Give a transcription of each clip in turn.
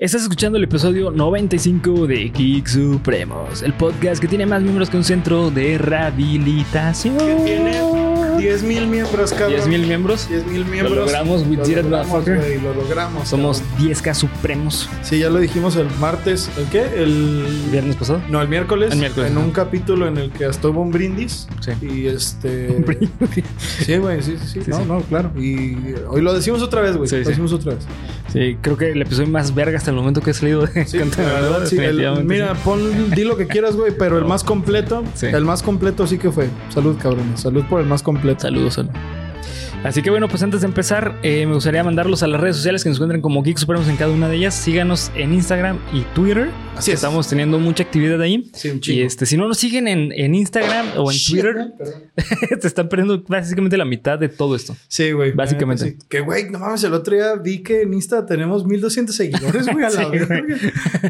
Estás escuchando el episodio 95 de Geek Supremos, el podcast que tiene más miembros que un centro de rehabilitación. Que tiene 10 mil miembros, cabrón. 10 mil miembros. 10 mil miembros. Lo logramos, we Lo logramos, güey, Lo logramos. Somos cabrón. 10k Supremos. Sí, ya lo dijimos el martes. ¿El qué? El. ¿Viernes pasado? No, el miércoles. El miércoles, En un capítulo en el que hasta hubo un brindis. Sí. Y este. Sí, güey, sí, sí, sí. No, sí. no, claro. Y hoy lo decimos otra vez, güey. Sí, lo decimos otra vez. Sí, creo que el episodio más verga hasta el momento que he salido de Sí, verdad. El- mira, pon, di lo que quieras, güey, pero el más completo, Sí. el más completo sí que fue. Salud, cabrones. Salud por el más completo. Saludos, saludos. Así que bueno, pues antes de empezar, eh, me gustaría mandarlos a las redes sociales que nos encuentren como Geek Supremos en cada una de ellas. Síganos en Instagram y Twitter. Así es. Estamos teniendo mucha actividad ahí. Sí, un Y chingo. este, si no nos siguen en, en Instagram o en Shit, Twitter, te están perdiendo básicamente la mitad de todo esto. Sí, güey. Básicamente. sí. Que, güey, no mames, el otro día vi que en Insta tenemos 1200 seguidores, güey, a la Sí, verga.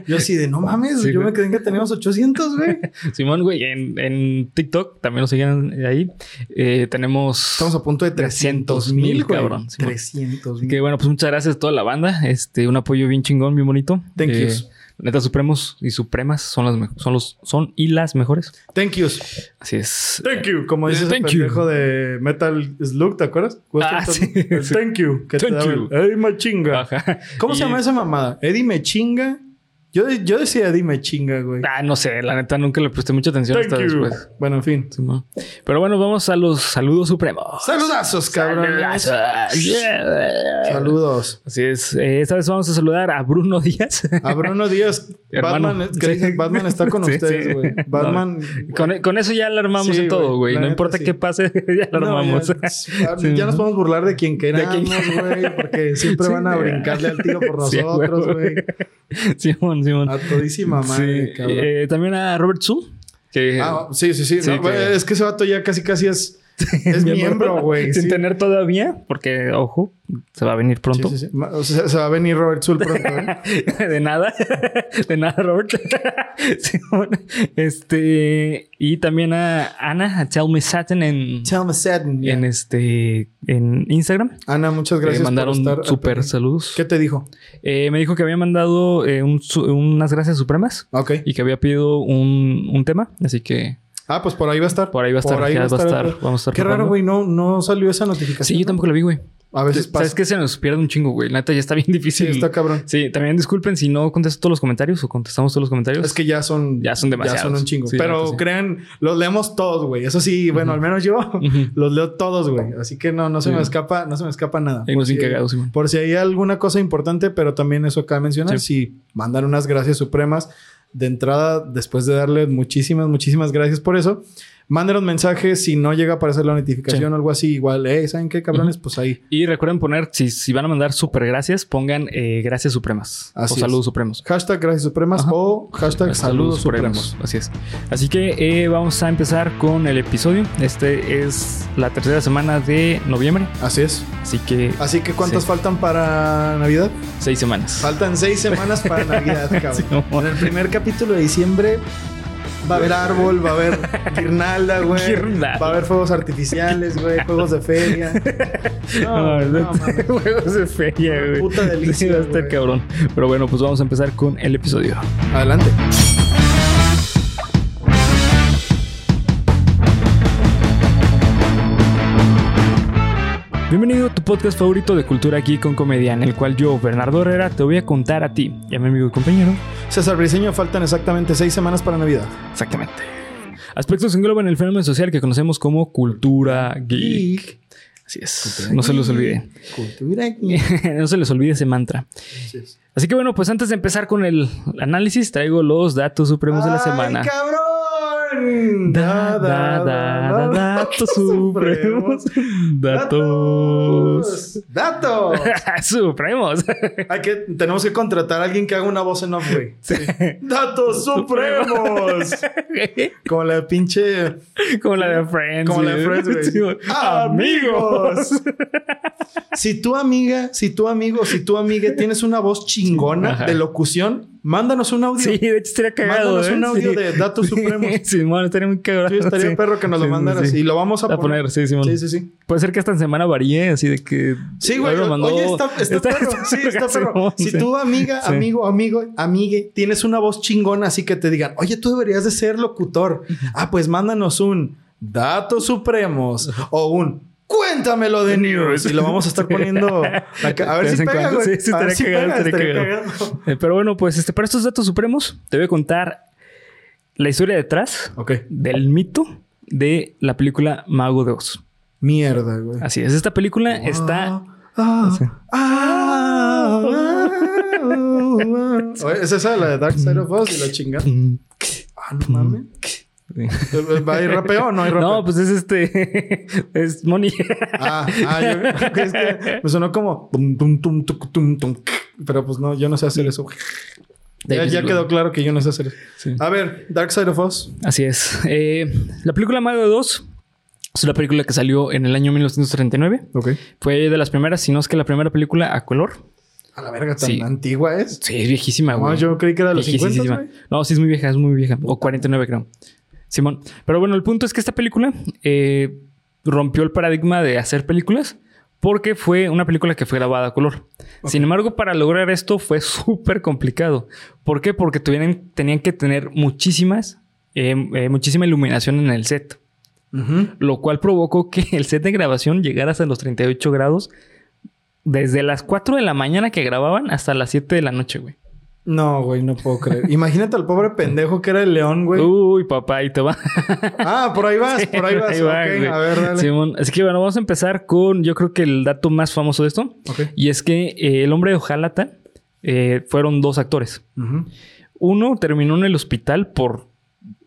Yo así de, no mames, Sí, yo güey. me creí que teníamos 800, güey. Simón, güey, en, en TikTok también nos siguen ahí. Eh, tenemos. Estamos a punto de 300 mil, cabrón. cabrón. Simón. 300 Así mil. que bueno, pues muchas gracias a toda la banda. Este, un apoyo bien chingón, bien bonito. Thank Eh, yous. Neta Supremos y Supremas son las. Son los, son y las mejores. Thank yous. Así es. Thank you. Como dice ese Thank you. pendejo de Metal Slug, ¿te acuerdas? Ah, sí, El. Thank you. Que Thank you. el, Eddie Machinga. Ajá. ¿Cómo Y- se llama esa mamada? Eddie Mechinga. Yo, yo decía Eddie Mechinga, güey. Ah, no sé, la neta nunca le presté mucha atención Thank hasta you. después. Bueno, en fin. Simón. Pero bueno, vamos a los saludos supremos. Saludazos, cabrón. Saludazos. Yeah. Saludos. Así es. Eh, esta vez vamos a saludar a Bruno Díaz. A Bruno Díaz. Batman, Batman está con Sí, ustedes, güey. Batman. Con, con eso ya alarmamos en todo, güey. No importa qué pase, ya No, alarmamos. ya, Sí, ya nos podemos burlar de quien queramos, güey, porque siempre van a brincarle al tiro por nosotros, güey. güey. Simón, Simón. A todísima madre, Sí, cabrón. eh, también a Robert Zu. Que Ah, sí, sí, sí. Sí, no, que- Es que ese vato ya casi, casi es, es miembro, güey. Sin sí. tener todavía, porque, ojo, se va a venir pronto. Sí, sí, O sea, se va a venir Robert Zul pronto, ¿eh? de nada, de nada, Robert. Este, y también a Ana, a Tell Me Satin en, Tell me Satin. yeah. en este, en Instagram. Ana, muchas gracias mandaron por estar. al súper pendiente. saludos. ¿Qué te dijo? Eh, me dijo que había mandado eh, un unas gracias supremas Ok. y que había pedido un, un tema, así que Ah, pues por ahí va a estar. por ahí va a estar, ya va a estar, vamos a estar Qué raro, güey. No, no salió esa notificación. Sí, yo tampoco lo vi, güey. A veces pasa. ¿Sabes qué? Se nos pierde un chingo, güey. La neta ya está bien Sí, difícil. está cabrón. Sí, también disculpen si no contesto todos los comentarios o contestamos todos los comentarios. Es que ya son... Ya son demasiados. Ya son un chingo. Sí, la Pero sí. crean, los leemos todos, güey. Eso sí, bueno, al menos yo los leo todos, güey. Así que no, no se Sí. me escapa, no se me escapa nada. Ahí Por si- cagados, Simón. Por si hay alguna cosa importante, pero también eso de mencionar. Si mandan unas gracias supremas de entrada, después de darle muchísimas, muchísimas gracias por eso, mándenos mensajes. Si no llega a aparecer la notificación Sí. o algo así, igual, eh, ¿saben qué, cabrones? Pues ahí. Y recuerden poner, si, si van a mandar super gracias, pongan eh, gracias supremas Así o es. saludos supremos. Hashtag gracias supremas Ajá. o hashtag saludos supremos. Así es. Así que eh, vamos a empezar con el episodio. Este es la tercera semana de noviembre. Así es. Así que Así que, ¿cuántas Sí. faltan para Navidad? seis semanas. Faltan seis semanas para Navidad, cabrón. Sí, en el primer capítulo de diciembre va a haber árbol, va a haber guirnalda, güey. Guirnalda. Va a haber fuegos artificiales, güey, juegos de feria. No, No, no, mames. Juegos de feria, güey. puta delicia, Sí, va a estar güey. cabrón. Pero bueno, pues vamos a empezar con el episodio. Adelante. Bienvenido a tu podcast favorito de cultura geek con comedia, en el cual yo, Bernardo Herrera, te voy a contar a ti y a mi amigo y compañero César Briseño, faltan exactamente seis semanas para Navidad. exactamente aspectos que engloban el fenómeno social que conocemos como cultura geek. Así es, no se los olvide. Cultura geek. no se les olvide ese mantra. Así es. Así que bueno, pues antes de empezar con el análisis, traigo los datos supremos de la ¡Ay, semana. cabrón! Da, da, da, da, datos supremos. Datos. Datos. supremos. Hay que, tenemos que contratar a alguien que haga una voz en off, güey. Datos supremos. Como la pinche. Como la de Friends. Como la de. Friends, güey. Amigos. Si tu amiga, si tu amigo, si tu amiga tienes una voz chingona Ajá. de locución, Mándanos un audio. Sí, de hecho estaría cagado. Mándanos ¿eh? un audio Sí. de datos supremos. Sí, bueno, estaría muy cagado. Sí, estaría Sí. perro que nos lo Sí, sí, mandaras. sí. Y lo vamos a, A poner, sí, Simón. Sí, sí, sí. Puede ser que esta semana varíe, así de que. Sí, güey. Mandó- Oye, está, está, perro. Sí, está perro. Si sí. tú, amiga, Sí. amigo, amigo, amigue, tienes una voz chingona así que te digan, oye, tú deberías de ser locutor. Ah, pues mándanos un datos supremos o un cuéntamelo de news. Y lo vamos a estar poniendo acá. A ver si pega, cuando. güey. Sí, sí, A ver si cagado, pega, cagado. Eh, pero bueno, pues este, para estos datos supremos, te voy a contar la historia detrás del mito de la película Mago de Oz. Mierda, güey. Así es, esta película está. Ah, ah, ah, ah. ¿Es esa la de Dark Side of Us y la chingada? Ah, no mames. ¿Va a ir rapeo o no hay rapeo? No, pues es este. es Money. Ah, ah, yo es que me sonó como pero pues no, yo no sé hacer eso. Ya, ya quedó claro que yo no sé hacer eso. Sí. A ver, Dark Side of Us. Así es. Eh, la película Mago de Oz es una película que salió en el año 1939. Ok. Fue de las primeras, si no es que la primera película a color. A la verga, tan Sí. antigua es. Sí, es viejísima, No, güey. yo creí que era de los 50, Viejísima. güey. No, sí es muy vieja, es muy vieja. O 49, creo. Simón. Pero bueno, el punto es que esta película eh, rompió el paradigma de hacer películas porque fue una película que fue grabada a color. Sin embargo, para lograr esto fue súper complicado. ¿Por qué? Porque tuvieran, tenían que tener muchísimas, eh, eh, muchísima iluminación en el set. Lo cual provocó que el set de grabación llegara hasta los 38 grados desde las 4 de la mañana que grababan hasta las 7 de la noche, güey. No, güey, no puedo creer. Imagínate al pobre pendejo que era el león, güey. Uy, papá, ahí te va. Ah, por ahí vas, por ahí vas. Ahí va, a ver, dale. Simón, así que bueno, vamos a empezar con yo creo que el dato más famoso de esto. Ok. Y es que eh, el hombre de Ojalata eh, fueron dos actores. Uno terminó en el hospital por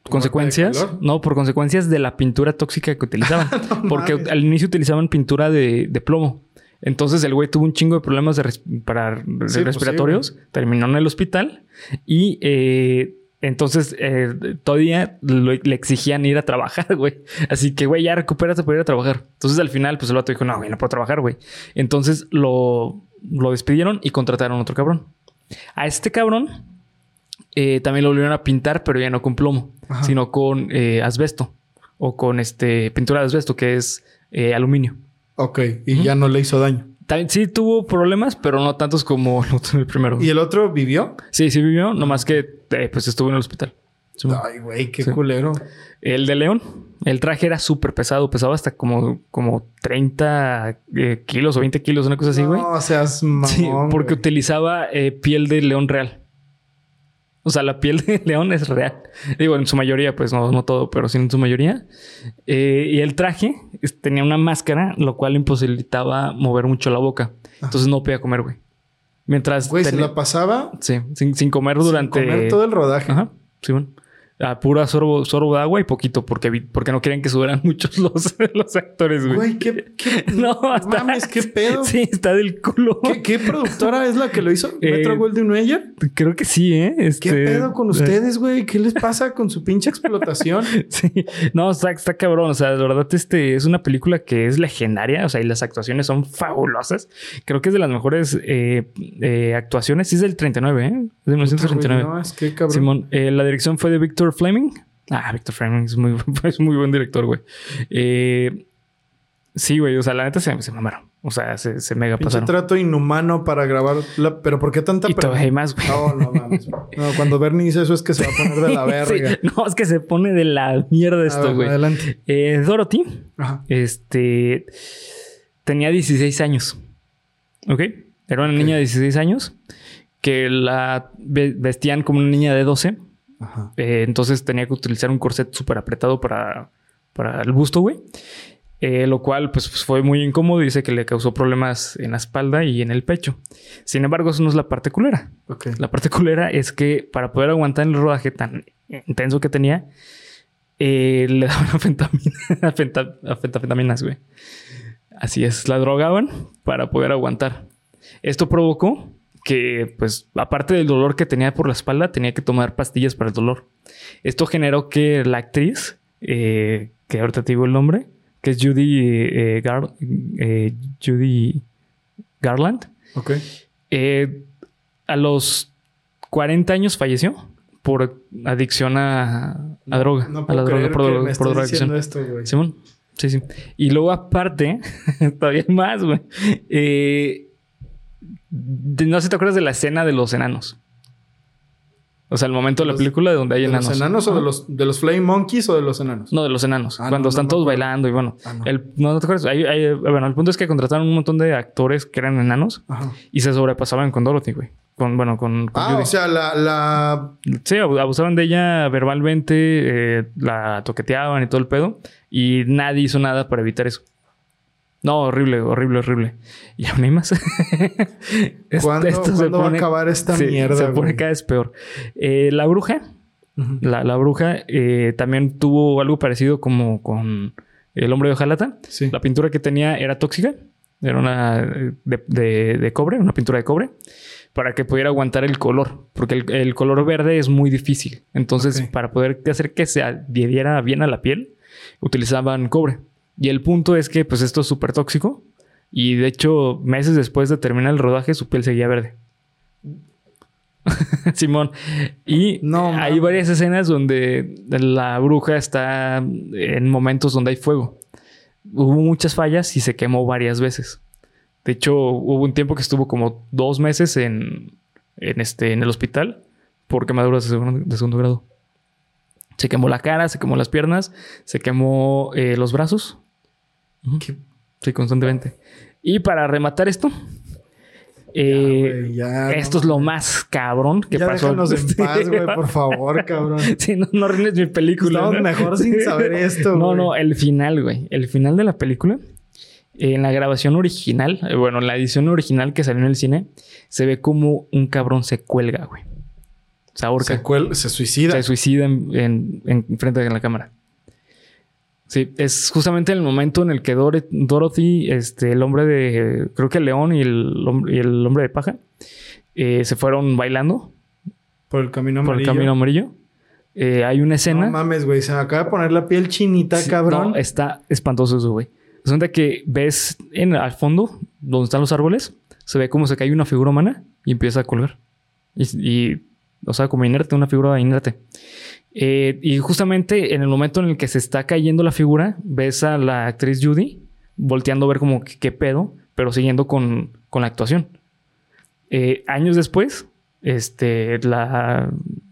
consecuencias, no, por consecuencias de la pintura tóxica que utilizaban. porque mames. al inicio utilizaban pintura de, de plomo. Entonces el güey tuvo un chingo de problemas de res- para pues sí, respiratorios, terminó en el hospital y eh, entonces eh, todavía lo- le exigían ir a trabajar, güey. Así que, güey, ya recupérate para ir a trabajar. Entonces al final, pues el vato dijo, no, güey, no puedo trabajar, güey. Entonces lo, lo despidieron y contrataron a otro cabrón. A este cabrón eh, también lo volvieron a pintar, pero ya no con plomo, Ajá. sino con asbesto o con este pintura de asbesto, que es aluminio. Ok, y ya no le hizo daño. También sí tuvo problemas, pero no tantos como el primero. ¿Y el otro vivió? Sí, sí vivió, nomás que eh, pues estuvo en el hospital. Ay, güey, qué Sí. culero. El de León, el traje era súper pesado, pesaba hasta como, como 30 eh, kilos o 20 kilos, una cosa así, güey. No seas mamón. Sí, porque utilizaba eh, piel de león real. O sea, la piel de león es real. Digo, en su mayoría, pues no, no todo, pero sí en su mayoría. Eh, y el traje es- tenía una máscara, lo cual imposibilitaba mover mucho la boca. Entonces no podía comer, güey. Mientras Güey, se la pasaba Sí, sin, sin comer durante... sin comer todo el rodaje. Ajá, sí, bueno. A pura sorbo, sorbo de agua y poquito, porque, porque no querían que subieran muchos los, los actores, güey. Güey, qué, qué No, mames, qué pedo. Sí, está del culo. ¿Qué, qué productora es la que lo hizo? Eh, ¿Metro Golden Mayer? Creo que sí, ¿eh? ¿Qué Este- pedo con ustedes, güey? ¿Qué les pasa con su pinche explotación? Sí, no, está, está cabrón. O sea, de verdad, este es una película que es legendaria. O sea, y las actuaciones son fabulosas. Creo que es de las mejores eh, eh, actuaciones. Sí, es del 39, ¿eh? Es de 1939. No, es que cabrón. Simón, eh, la dirección fue de Victor Fleming. Ah, Victor Fleming es muy, es muy buen director, güey. Eh, sí, güey. O sea, la neta se, se mamaron. O sea, se, se mega pasaron. trato inhumano para grabar. la- Pero ¿por qué tanta Y hay más, güey. No, no mames. No, cuando Bernie dice eso es que se va a poner de la verga. Sí, No, es que se pone de la mierda esto, ver, güey. Adelante. Eh, Dorothy Ajá. Este tenía 16 años. ¿Ok? Era una niña de 16 años que la ve- vestían como una niña de 12. Ajá. eh, entonces tenía que utilizar un corset súper apretado para, para el busto, güey. Eh, lo cual pues, pues, fue muy incómodo y dice que le causó problemas en la espalda y en el pecho. Sin embargo, eso no es la parte culera. La parte culera es que para poder aguantar el rodaje tan intenso que tenía, eh, le daban afentamina, afenta- afetafetaminas, güey. Así es, la drogaban para poder aguantar. Esto provocó que, pues, aparte del dolor que tenía por la espalda, tenía que tomar pastillas para el dolor. Esto generó que la actriz, eh, que ahorita te digo el nombre, que es Judy, eh, Gar- eh, Judy Garland, Ok. eh, a los 40 años falleció por adicción a, a droga. No a la droga, por, que me esto, güey. Simón. Sí, sí. Y luego aparte, todavía más, güey. Eh, no sé si te acuerdas de la escena de los enanos. O sea, el momento de la Los- película donde hay ¿De enanos. los enanos o de los, de los Flame Monkeys o de los enanos? No, de los enanos. Ah, cuando no, están no todos bailando y bueno. Ah, no. El, no, no te acuerdas. Hay- hay- bueno, el punto es que contrataron un montón de actores que eran enanos Ajá. y se sobrepasaban con Dorothy, güey. Con, bueno, con, con Ah, Judy. o sea, la, la... Sí, abu- abusaban de ella verbalmente, eh, la toqueteaban y todo el pedo. Y nadie hizo nada para evitar eso. No, horrible, horrible, horrible. Y aún hay más. Esto- ¿Cuándo, esto va a acabar esta sí, mierda, Se pone güey? cada vez peor. Eh, la bruja, la, la bruja eh, también tuvo algo parecido como con el hombre de hojalata. Sí. La pintura que tenía era tóxica. Era una eh, de, de- de cobre, una pintura de cobre, para que pudiera aguantar el color, porque el, el color verde es muy difícil. Entonces, para poder hacer que se adhiera bien a la piel, utilizaban cobre. Y el punto es que, pues, esto es súper tóxico. Y de hecho, meses después de terminar el rodaje, su piel seguía verde. Simón. Y No, hay varias escenas donde la bruja está en momentos donde hay fuego. Hubo muchas fallas y se quemó varias veces. De hecho, hubo un tiempo que estuvo como dos meses en, en, este, en el hospital por quemaduras de segundo, de segundo grado. Se quemó la cara, se quemó las piernas, se quemó eh, los brazos. Sí, constantemente. Y para rematar esto, eh, ya, esto no es lo más cabrón que ya pasó. déjanos en paz, güey, por favor, cabrón. Sí, no, no arruines mi película. Estamos ¿no? mejor sin saber esto, No, no, el final, güey. El final de la película. eh, En la grabación original, eh, bueno, en la edición original que salió en el cine, se ve como un cabrón se cuelga, güey. Se ahorca. Se, se suicida. Se suicida en, en- en frente de la cámara. Sí, es justamente el momento en el que Dor- Dorothy, este, el hombre de. Creo que el león y el, hombre- y el hombre de paja eh, se fueron bailando por el camino por el amarillo. camino amarillo. Eh, hay una escena. No mames, güey. Se me acaba de poner la piel chinita, Sí, cabrón. no, está espantoso eso, güey. Resulta que ves en, al fondo, donde están los árboles, se ve como se cae una figura humana y empieza a colgar. Y, y, o sea, como inerte, una figura inerte. Eh, y justamente en el momento en el que se está cayendo la figura, ves a la actriz Judy volteando a ver como qué pedo, pero siguiendo con, con la actuación. Eh, años después, este, la,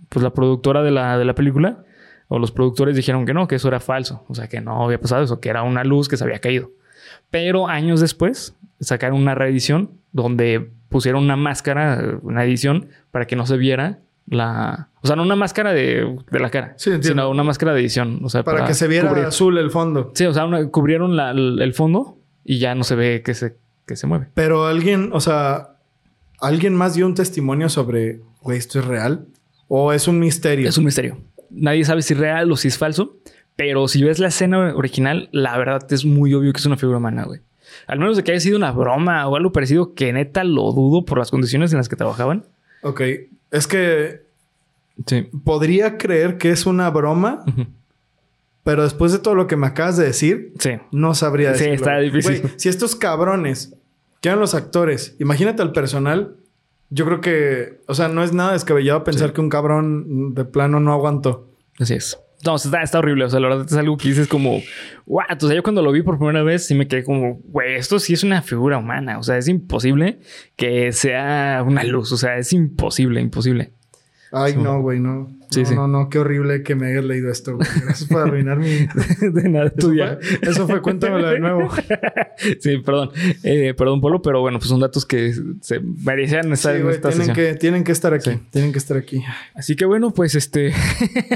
pues la productora de la, de la película o los productores dijeron que no, que eso era falso, o sea, que no había pasado eso, que era una luz que se había caído. Pero años después sacaron una reedición donde pusieron una máscara, una edición para que no se viera la, o sea, no una máscara de, de la cara, Sí, sino una máscara de edición, o sea, para, que se viera cubrir. azul el fondo. Sí, o sea, una- cubrieron la- el fondo y ya no se ve que se, que se mueve. Pero alguien, o sea, ¿alguien más dio un testimonio sobre, güey, esto es real? ¿O es un misterio? Es un misterio. Nadie sabe si es real o si es falso. Pero si ves la escena original, la verdad es muy obvio que es una figura humana, güey. Al menos de que haya sido una broma o algo parecido, que neta lo dudo por las condiciones en las que trabajaban. Ok. Es que Sí. podría creer que es una broma, pero después de todo lo que me acabas de decir, Sí. no sabría Sí, decirlo. está difícil. Güey, si estos cabrones, que eran los actores, imagínate al personal, yo creo que, o sea, no es nada descabellado pensar que un cabrón de plano no aguantó. Así es. No, está, está horrible. O sea, la verdad es algo que dices como, what? O sea, yo cuando lo vi por primera vez sí me quedé como, güey, esto sí es una figura humana. O sea, es imposible que sea una luz. O sea, es imposible, imposible. Ay, Sí. no, güey, no. Sí, no, sí. no, no, qué horrible que me hayas leído esto, güey. Gracias por arruinar mi. de nada, Eso tuya. fue, eso fue, cuéntamelo de nuevo. sí, perdón. Eh, perdón, Polo, pero bueno, pues son datos que se merecían estar Sí, en güey, esta tienen sesión. que, tienen que estar aquí. Tienen que estar aquí. Así que bueno, pues este.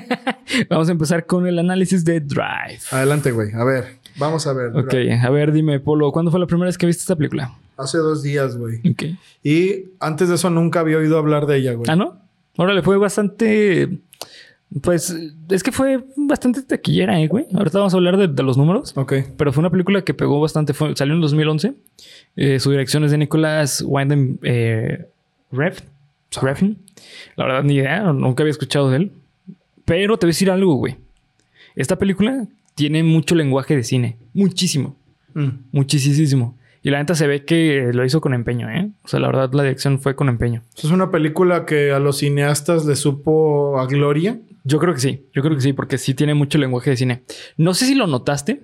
Vamos a empezar con el análisis de Drive. Adelante, güey. A ver, vamos a ver. Ok, a ver, dime, Polo, ¿cuándo fue la primera vez que viste esta película? Hace dos días, güey. Ok. Y antes de eso nunca había oído hablar de ella, güey. Ah, ¿no? Órale, fue bastante. Pues es que fue bastante taquillera, ¿eh, güey? Ahorita vamos a hablar de, de los números. Ok. Pero fue una película que pegó bastante. Fue, salió en 2011. Eh, su dirección es de Nicholas Winding eh, Refn. Refn. La verdad, ni idea. Nunca había escuchado de él. Pero te voy a decir algo, güey. Esta película tiene mucho lenguaje de cine. Muchísimo. Mm. Muchísimo. Y la neta se ve que lo hizo con empeño, ¿eh? O sea, la verdad, la dirección fue con empeño. ¿Es una película que a los cineastas les supo a gloria? Yo creo que sí, yo creo que sí, porque sí tiene mucho lenguaje de cine. No sé si lo notaste.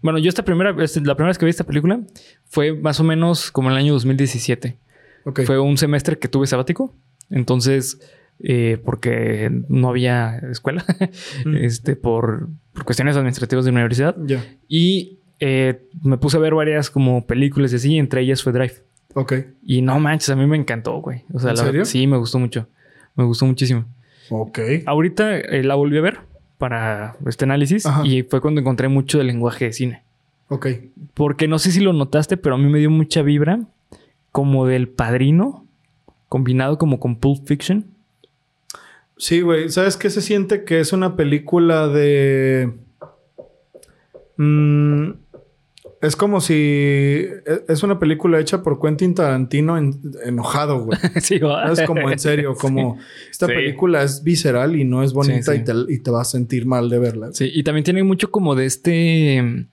Bueno, yo esta primera, este, la primera vez que vi esta película fue más o menos como en el año 2017. Ok. Fue un semestre que tuve sabático. Entonces, eh, porque no había escuela, Mm. este, por, por cuestiones administrativas de universidad. Ya. Y eh, me puse a ver varias como películas y así, entre ellas fue Drive. Ok. Y no manches, a mí me encantó, güey. O sea, ¿En la- serio? sí, me gustó mucho. Me gustó muchísimo. Ok. Ahorita eh, la volví a ver para este análisis Ajá. y fue cuando encontré mucho del lenguaje de cine. Ok. Porque no sé si lo notaste, pero a mí me dio mucha vibra como del padrino combinado como con Pulp Fiction. Sí, güey. ¿Sabes qué se siente? Que es una película de... Mm, es como si... e- Es una película hecha por Quentin Tarantino en- enojado, güey. sí, va. Es como en serio, como... Esta Sí. película es visceral y no es bonita sí. Y, te, y te vas a sentir mal de verla. Sí, y también tiene mucho como de este.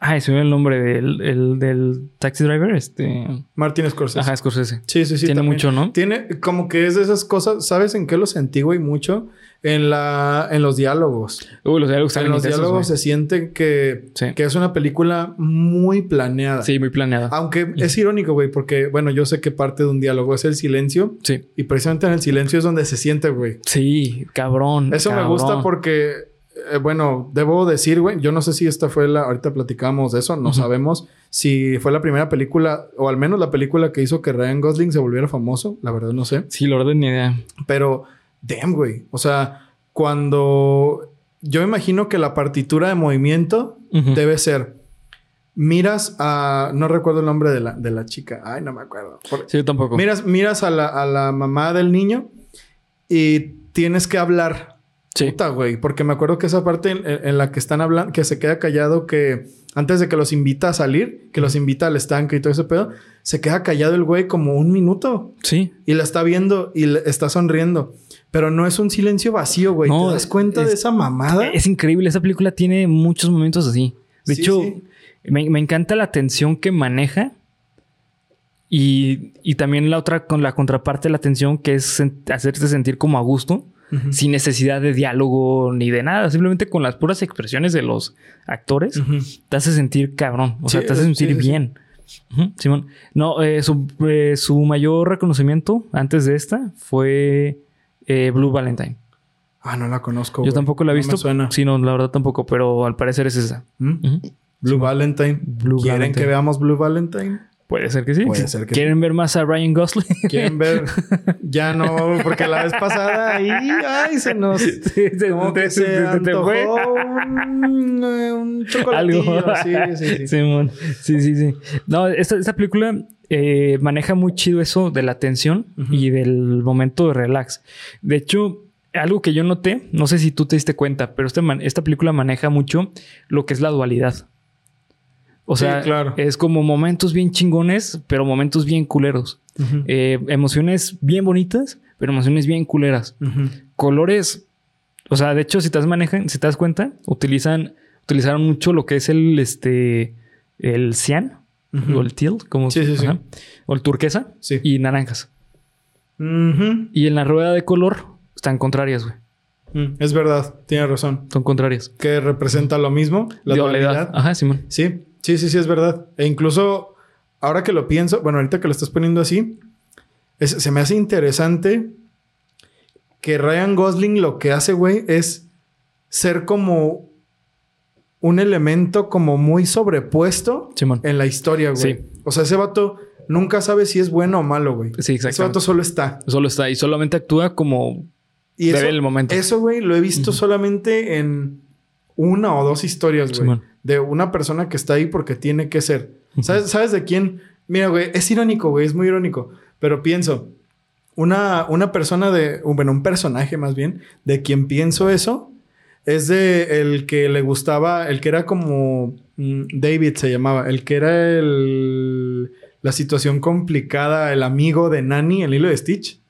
Ay, se me el nombre del, el- del taxi driver. Este. Martin Scorsese. Ajá, Scorsese. Sí, sí, sí. tiene también. mucho, ¿no? Tiene como que es de esas cosas... ¿Sabes en qué lo sentí, güey? Mucho. En, la, en los diálogos. Uy, los diálogos En los intensos, diálogos se siente que, Sí. que es una película muy planeada. Sí, muy planeada. Aunque es irónico, güey, porque, bueno, yo sé que parte de un diálogo es el silencio. Sí. Y precisamente en el silencio es donde se siente, güey. Sí, cabrón. Eso me gusta porque, eh, bueno, debo decir, güey, yo no sé si esta fue la, ahorita platicamos de eso, no sabemos si fue la primera película, o al menos la película que hizo que Ryan Gosling se volviera famoso, la verdad no sé. Sí, la verdad ni idea. Pero, damn, güey, o sea, cuando yo imagino que la partitura de movimiento debe ser, miras a, no recuerdo el nombre de la, de la chica, ay, no me acuerdo. Por- Sí, yo tampoco. miras, miras a la, a la mamá del niño y tienes que hablar. Sí. Puta, güey. Porque me acuerdo que esa parte en, en la que están hablando, que se queda callado, que antes de que los invita a salir, que los invita al estanque y todo ese pedo, se queda callado el güey como un minuto Sí. y la está viendo y le está sonriendo. Pero no es un silencio vacío, güey. No, ¿Te das cuenta es- de esa mamada? Es increíble. Esa película tiene muchos momentos así. De Sí, hecho, sí. Me, me encanta la tensión que maneja. Y, y también la otra, con la contraparte de la tensión, que es sen- hacerte sentir como a gusto, Sin necesidad de diálogo ni de nada. Simplemente con las puras expresiones de los actores, te hace sentir cabrón. O Sí, sea, te hace sentir sí, bien. Simón. No, eh, su, eh, su mayor reconocimiento antes de esta fue eh, Blue Valentine. Ah, no la conozco. Yo tampoco la he No visto. suena. Sí, no, la verdad tampoco, pero al parecer es esa. ¿Mm? Blue Valentine. Blue ¿Quieren Valentine. que veamos Blue Valentine? Puede ser que sí. Puede ser que ¿Quieren ver más a Ryan Gosling? ¿Quieren ver? ya no, porque la vez pasada ahí, ay, se nos... Sí, se- Como que te- se te- te antojó un, un chocolatillo. Algo. Sí, sí, sí. Simón. Sí, sí, sí. No, esta, esta película eh, maneja muy chido eso de la tensión y del momento de relax. De hecho, algo que yo noté, no sé si tú te diste cuenta, pero man- esta película maneja mucho lo que es la dualidad. O Sí, sea, claro. es como momentos bien chingones, pero momentos bien culeros. Eh, emociones bien bonitas, pero emociones bien culeras. Colores. O sea, de hecho, si te das manejan, si te das cuenta, utilizan, utilizaron mucho lo que es el este el cian o el teal, como Sí, sí, o el turquesa Sí. y naranjas. Y en la rueda de color están contrarias, güey. Mm, Es verdad, tiene razón. Son contrarias. Que representa lo mismo, la Dualidad. dualidad. Ajá, Simón. Sí, sí, sí, sí, es verdad. E incluso ahora que lo pienso, bueno, ahorita que lo estás poniendo así, es- se me hace interesante que Ryan Gosling lo que hace, güey, es ser como un elemento como muy sobrepuesto Simón. en la historia, güey. Sí. O sea, ese vato nunca sabe si es bueno o malo, güey. Sí, Ese exactamente. vato solo está. Solo está y solamente actúa como Y eso, el momento. eso, güey, lo he visto solamente en una o dos historias, güey. Simón. De una persona que está ahí porque tiene que ser. ¿Sabes, ¿Sabes de quién? Mira, güey, es irónico, güey, es muy irónico. Pero pienso, una, una persona de, bueno, un personaje más bien, de quien pienso eso, es de el que le gustaba, el que era como mm, David se llamaba, el que era el, la situación complicada, el amigo de Nani, el hilo de Stitch.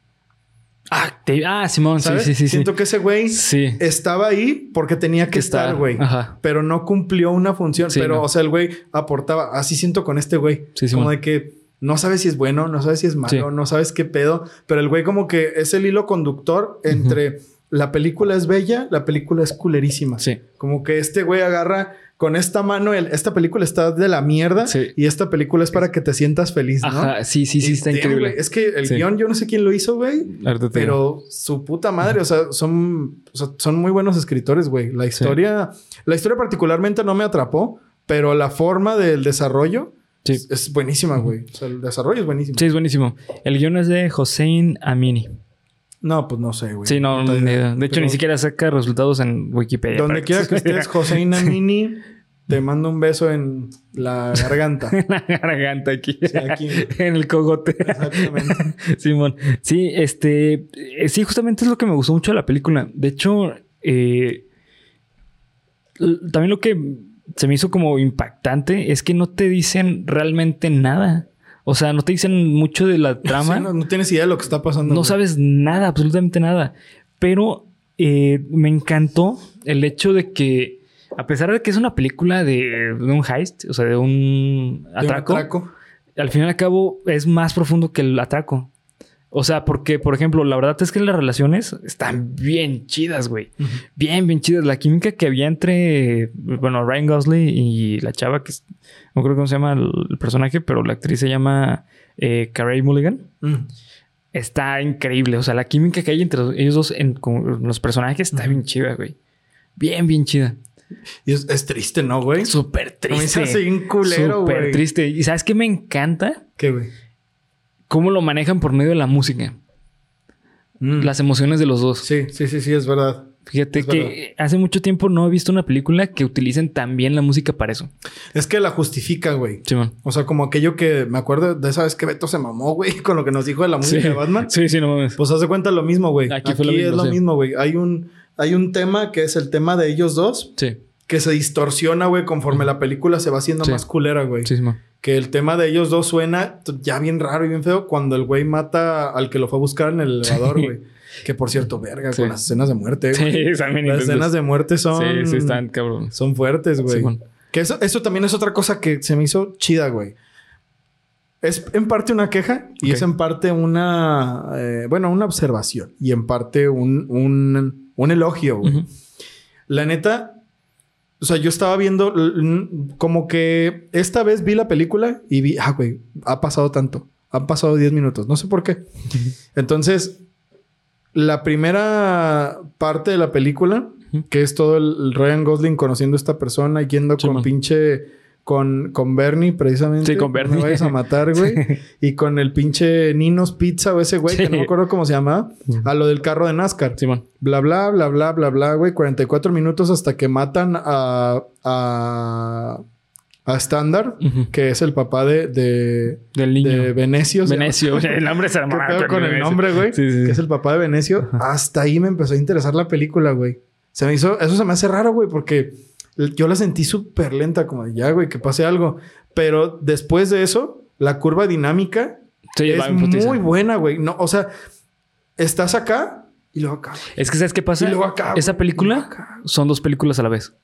Ah, Te- Ah, Simón, sí, ¿sabes? sí, sí. sí. Siento que ese güey Sí. estaba ahí porque tenía que Que estar, güey. Pero no cumplió una función. Sí, pero, no. o sea, el güey aportaba. Así siento con este güey. Sí, como de que no sabes si es bueno, no sabes si es malo, no sabes qué pedo. Pero el güey como que es el hilo conductor entre la película es bella, la película es culerísima. Sí. Como que este güey agarra con esta mano, el- esta película está de la mierda Sí. y esta película es para que te sientas feliz, ¿no? Ajá, sí, sí, sí, está damn, increíble. Es que el Sí. guion, yo no sé quién lo hizo, güey. Pero su puta madre, o sea, son, o sea, son muy buenos escritores, güey. La historia, la historia particularmente no me atrapó, pero la forma del desarrollo es, es buenísima, güey. O sea, el desarrollo es buenísimo. Sí, es buenísimo. El guion es de Hossein Amini. No, pues no sé, güey. Sí, no, Puta ni idea. De hecho, Pero ni siquiera saca resultados en Wikipedia. Donde quiera que estés, José Mini, te mando un beso en la garganta. la garganta aquí. Sí, aquí. en el cogote. Exactamente. Simón. Sí, este. eh, sí, justamente es lo que me gustó mucho de la película. De hecho, eh, también lo que se me hizo como impactante es que no te dicen realmente nada. O sea, no te dicen mucho de la trama. Sí, no, no tienes idea de lo que está pasando. No güey. sabes nada, absolutamente nada. Pero eh, me encantó el hecho de que, a pesar de que es una película de, de un heist, o sea, de un De un atraco, al fin y al cabo es más profundo que el atraco. O sea, porque, por ejemplo, la verdad es que las relaciones están bien chidas, güey. Bien, bien chidas. La química que había entre, bueno, Ryan Gosling y la chava, que es- no creo cómo se llama el, personaje, pero la actriz se llama eh, Carey Mulligan está increíble. O sea, la química que hay entre ellos dos en con los personajes está bien chida, güey. Bien, bien chida. Y es, es triste, ¿no, güey? Súper triste. hace bien culero, Súper güey. triste. ¿Y sabes qué me encanta? ¿Qué, güey? Cómo lo manejan por medio de la música. Mm. Las emociones de los dos. Sí, sí, sí, sí, es verdad. Fíjate Es que hace mucho tiempo no he visto una película que utilicen tan bien la música para eso. Es que la justifica, güey. O sea, como aquello que me acuerdo de esa vez que Beto se mamó, güey, con lo que nos dijo de la música de Batman. Sí, sí, no mames. Pues hace cuenta lo mismo, güey. Aquí mismo, es lo sí. mismo, güey. Hay un, hay un tema que es el tema de ellos dos Sí, que se distorsiona, güey, conforme la película se va haciendo Sí. más culera, güey. sí, Simón. Que el tema de ellos dos suena ya bien raro y bien feo cuando el güey mata al que lo fue a buscar en el elevador, güey. Que por cierto, verga, Sí. con las escenas de muerte, güey. Sí, bien Las escenas de muerte son. Sí, sí, están cabrón. Son fuertes, güey. Simón. Que eso, eso también es otra cosa que se me hizo chida, güey. Es en parte una queja y es en parte una, eh, bueno, una observación y en parte un, un, un elogio, güey. La neta, o sea, yo estaba viendo como que esta vez vi la película y vi, ah, güey, ha pasado tanto. Han pasado 10 minutos, no sé por qué. Entonces, la primera parte de la película, que es todo el, el Ryan Gosling conociendo a esta persona y yendo Sí, con man. pinche. Con, con Bernie, precisamente. Sí, con No Bernie. Me vayas a matar, güey. y con el pinche Ninos Pizza o ese güey, que no me acuerdo cómo se llamaba. A lo del carro de NASCAR. Simón. Bla, bla, bla, bla, bla, bla, güey. 44 minutos hasta que matan a. a. a Standard, que es el papá de. de, Del niño. de Venecio. Venecio. El nombre se ¿Qué llama. pedo con el nombre, güey? Sí, sí. Que es el papá de Venecio. Hasta ahí me empezó a interesar la película, güey. Se me hizo. Eso se me hace raro, güey, porque yo la sentí súper lenta, como de ya, güey, que pase algo. Pero después de eso, la curva dinámica Sí, es muy buena, güey. No, o sea, estás acá y luego acá. güey. Es que ¿sabes qué pasa? Y luego acá, Esa güey, película acá. son dos películas a la vez.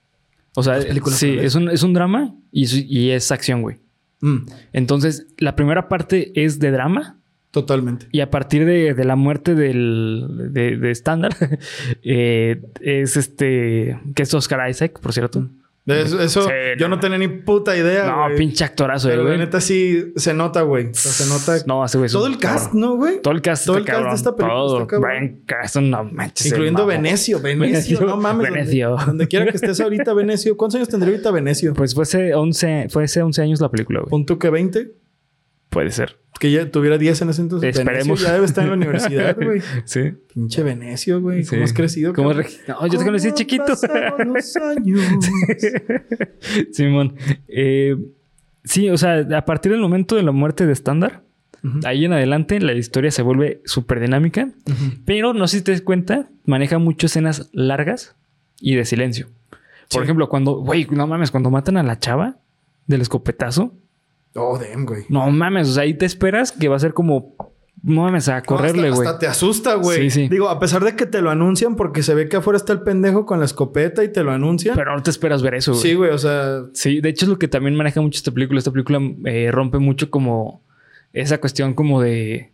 O sea, sí, es un, es un drama y, es- y es acción, güey. Mm, Entonces, la primera parte es de drama totalmente. y a partir de, de la muerte del, de, de Standard eh, es este, que es Oscar Isaac, por cierto. De Eso, eso Sí, yo no. no tenía ni puta idea, No, güey. pinche actorazo, Pero güey. la neta sí se nota, güey. O sea, se nota No, ese güey todo el cast, cabrón. ¿no, güey? Todo el cast Todo el cast de esta película Todo. está. Brian Cranston, no manches. Incluyendo. Venecio, Venecio, Venecio, no mames. donde- Venecio. Donde, quiera que estés ahorita, Venecio. ¿Cuántos años tendría ahorita Venecio? Pues fue hace 11, fue hace 11 años la película, güey. Punto que 20. Puede ser. Que ya tuviera 10 en ese entonces. Esperemos. Venecio ya debe estar en la universidad, güey. Sí. Pinche Venecio, güey. ¿Cómo Sí. has crecido? ¿Cómo re- No, yo te conocí ¿Cómo chiquito. los años? Simón. Eh, sí, o sea, a partir del momento de la muerte de Standard, Ujú. ahí en adelante la historia se vuelve súper dinámica. Pero no sé si te das cuenta, maneja muchas escenas largas y de silencio. Por Sí. ejemplo, cuando, güey, no mames, cuando matan a la chava del escopetazo, Oh, damn, güey. no mames, o sea, ahí te esperas que va a ser como no mames, a correrle, No, güey. hasta, hasta te asusta, güey. Sí, sí. Digo, a pesar de que te lo anuncian porque se ve que afuera está el pendejo con la escopeta y te lo anuncian. Pero no te esperas ver eso, güey. sí, güey, o sea, Sí, de hecho es lo que también maneja mucho esta película. Esta película eh, rompe mucho como esa cuestión como de...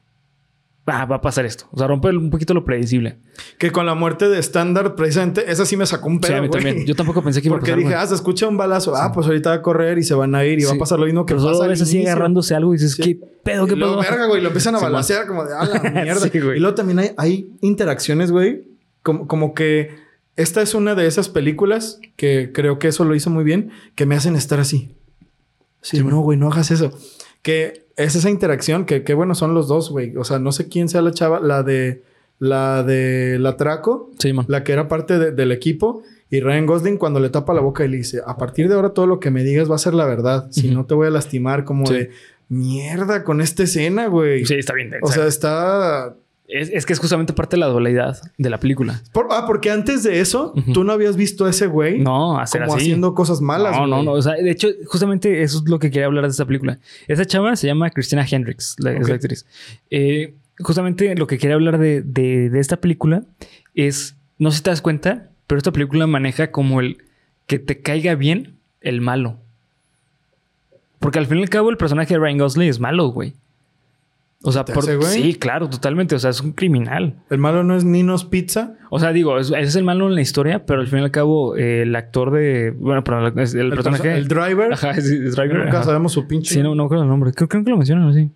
Ah, va a pasar esto. O sea, rompe un poquito lo predecible. que con la muerte de estándar, precisamente, esa sí me sacó un Sí, pedo, a mí güey. también. Yo tampoco pensé que iba a Porque pasar, dije, güey. ah, se escucha un balazo. Ah, pues ahorita va a correr y se van a ir y va Sí. a pasar lo mismo que Pero pasa solo ves así inicio. agarrándose algo y dices, Sí. ¿qué pedo? ¿Qué Y luego, pedo? verga, güey, lo empiezan a Sí, balancear como de, ah, la mierda. Sí, güey. y luego también hay, hay interacciones, güey, como, como que esta es una de esas películas que creo que eso lo hizo muy bien, que me hacen estar así. Sí, no, güey, no hagas eso. Que es esa interacción que, que bueno, son los dos, güey. O sea, no sé quién sea la chava, la de, la de la Traco, Sí, la que era parte de- del equipo. Y Ryan Gosling cuando le tapa la boca y le dice, a partir de ahora todo lo que me digas va a ser la verdad. Si no te voy a lastimar como Sí. de mierda con esta escena, güey. Sí, está bien. O sea, está... es, es que es justamente parte de la dualidad de la película. Por- ah, porque antes de eso, tú no habías visto a ese güey No, hacer como así. haciendo cosas malas. no, no, güey. no. O sea, de hecho, justamente eso es lo que quería hablar de esta película. Esa chava se llama Christina Hendricks, la, es la actriz. Eh, justamente lo que quería hablar de, de- de esta película es, no sé si te das cuenta, pero esta película maneja como el que te caiga bien el malo. Porque al fin y al cabo el personaje de Ryan Gosling es malo, güey. O sea, sí, claro, totalmente. O sea, es un criminal. El malo no es Ninos Pizza. O sea, digo, es- ese es el malo en la historia, pero al fin y al cabo, eh, el actor de. Bueno, perdón, el, El, personaje. perso- el driver. Ajá, es, Driver. Nunca ajá. sabemos su pinche. Sí, no, no creo el nombre. Creo, creo que lo mencionan así.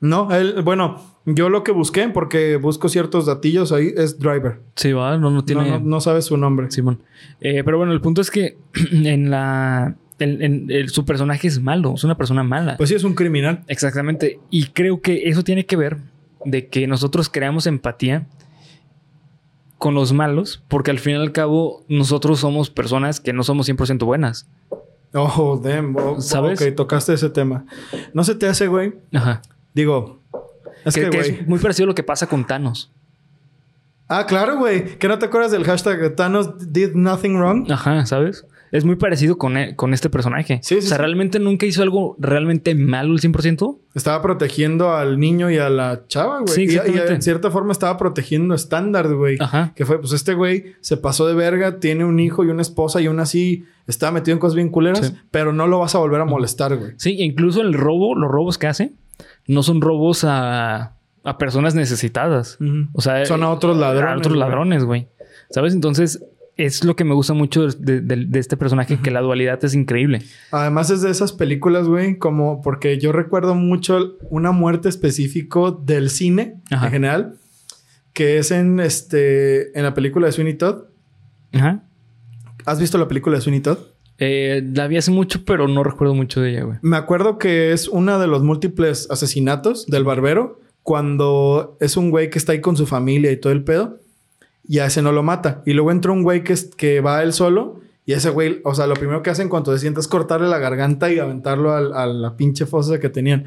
No, él, bueno, yo lo que busqué, porque busco ciertos datillos ahí, es driver. Sí, va, no, no tiene. No, no, no sabes su nombre. Simón. Eh, pero bueno, el punto es que en la. El- su personaje es malo, es una persona mala. Pues sí, es un criminal. Exactamente. Y creo que eso tiene que ver de que nosotros creamos empatía con los malos, porque al fin y al cabo nosotros somos personas que no somos 100% buenas. Oh, damn. Oh, ¿Sabes? Ok, tocaste ese tema. No se te hace, güey. Ajá. Digo, es que, que, es muy parecido a lo que pasa con Thanos. Ah, claro, güey. ¿Que no te acuerdas del hashtag Thanos did nothing wrong? Ajá, ¿sabes? Es muy parecido con, e- con este personaje. Sí, sí, o sea, sí. realmente nunca hizo algo realmente malo al 100%. Estaba protegiendo al niño y a la chava, güey. Sí, Y- y, en cierta forma estaba protegiendo estándar, güey. Ajá. Que fue, pues este güey se pasó de verga, tiene un hijo y una esposa y aún así estaba metido en cosas bien culeras, pero no lo vas a volver a molestar, güey. Sí, e incluso el robo, los robos que hace, no son robos a, a personas necesitadas. O sea, Son a otros ladrones, A otros ladrones, güey. ¿Sabes? Entonces, es lo que me gusta mucho de, de- de este personaje, que la dualidad es increíble. Además es de esas películas, güey, como porque yo recuerdo mucho una muerte específico del cine Ajá. en general, que es en este en la película de Sweeney Todd. Ajá. ¿Has visto la película de Sweeney Todd? Eh, la vi hace mucho, pero no recuerdo mucho de ella, güey. Me acuerdo que es uno de los múltiples asesinatos del barbero cuando es un güey que está ahí con su familia y todo el pedo y a ese no lo mata. Y luego entra un güey que, es- que va él solo y ese güey, o sea, lo primero que hace en cuanto se sienta es cortarle la garganta y aventarlo al- a, la pinche fosa que tenían.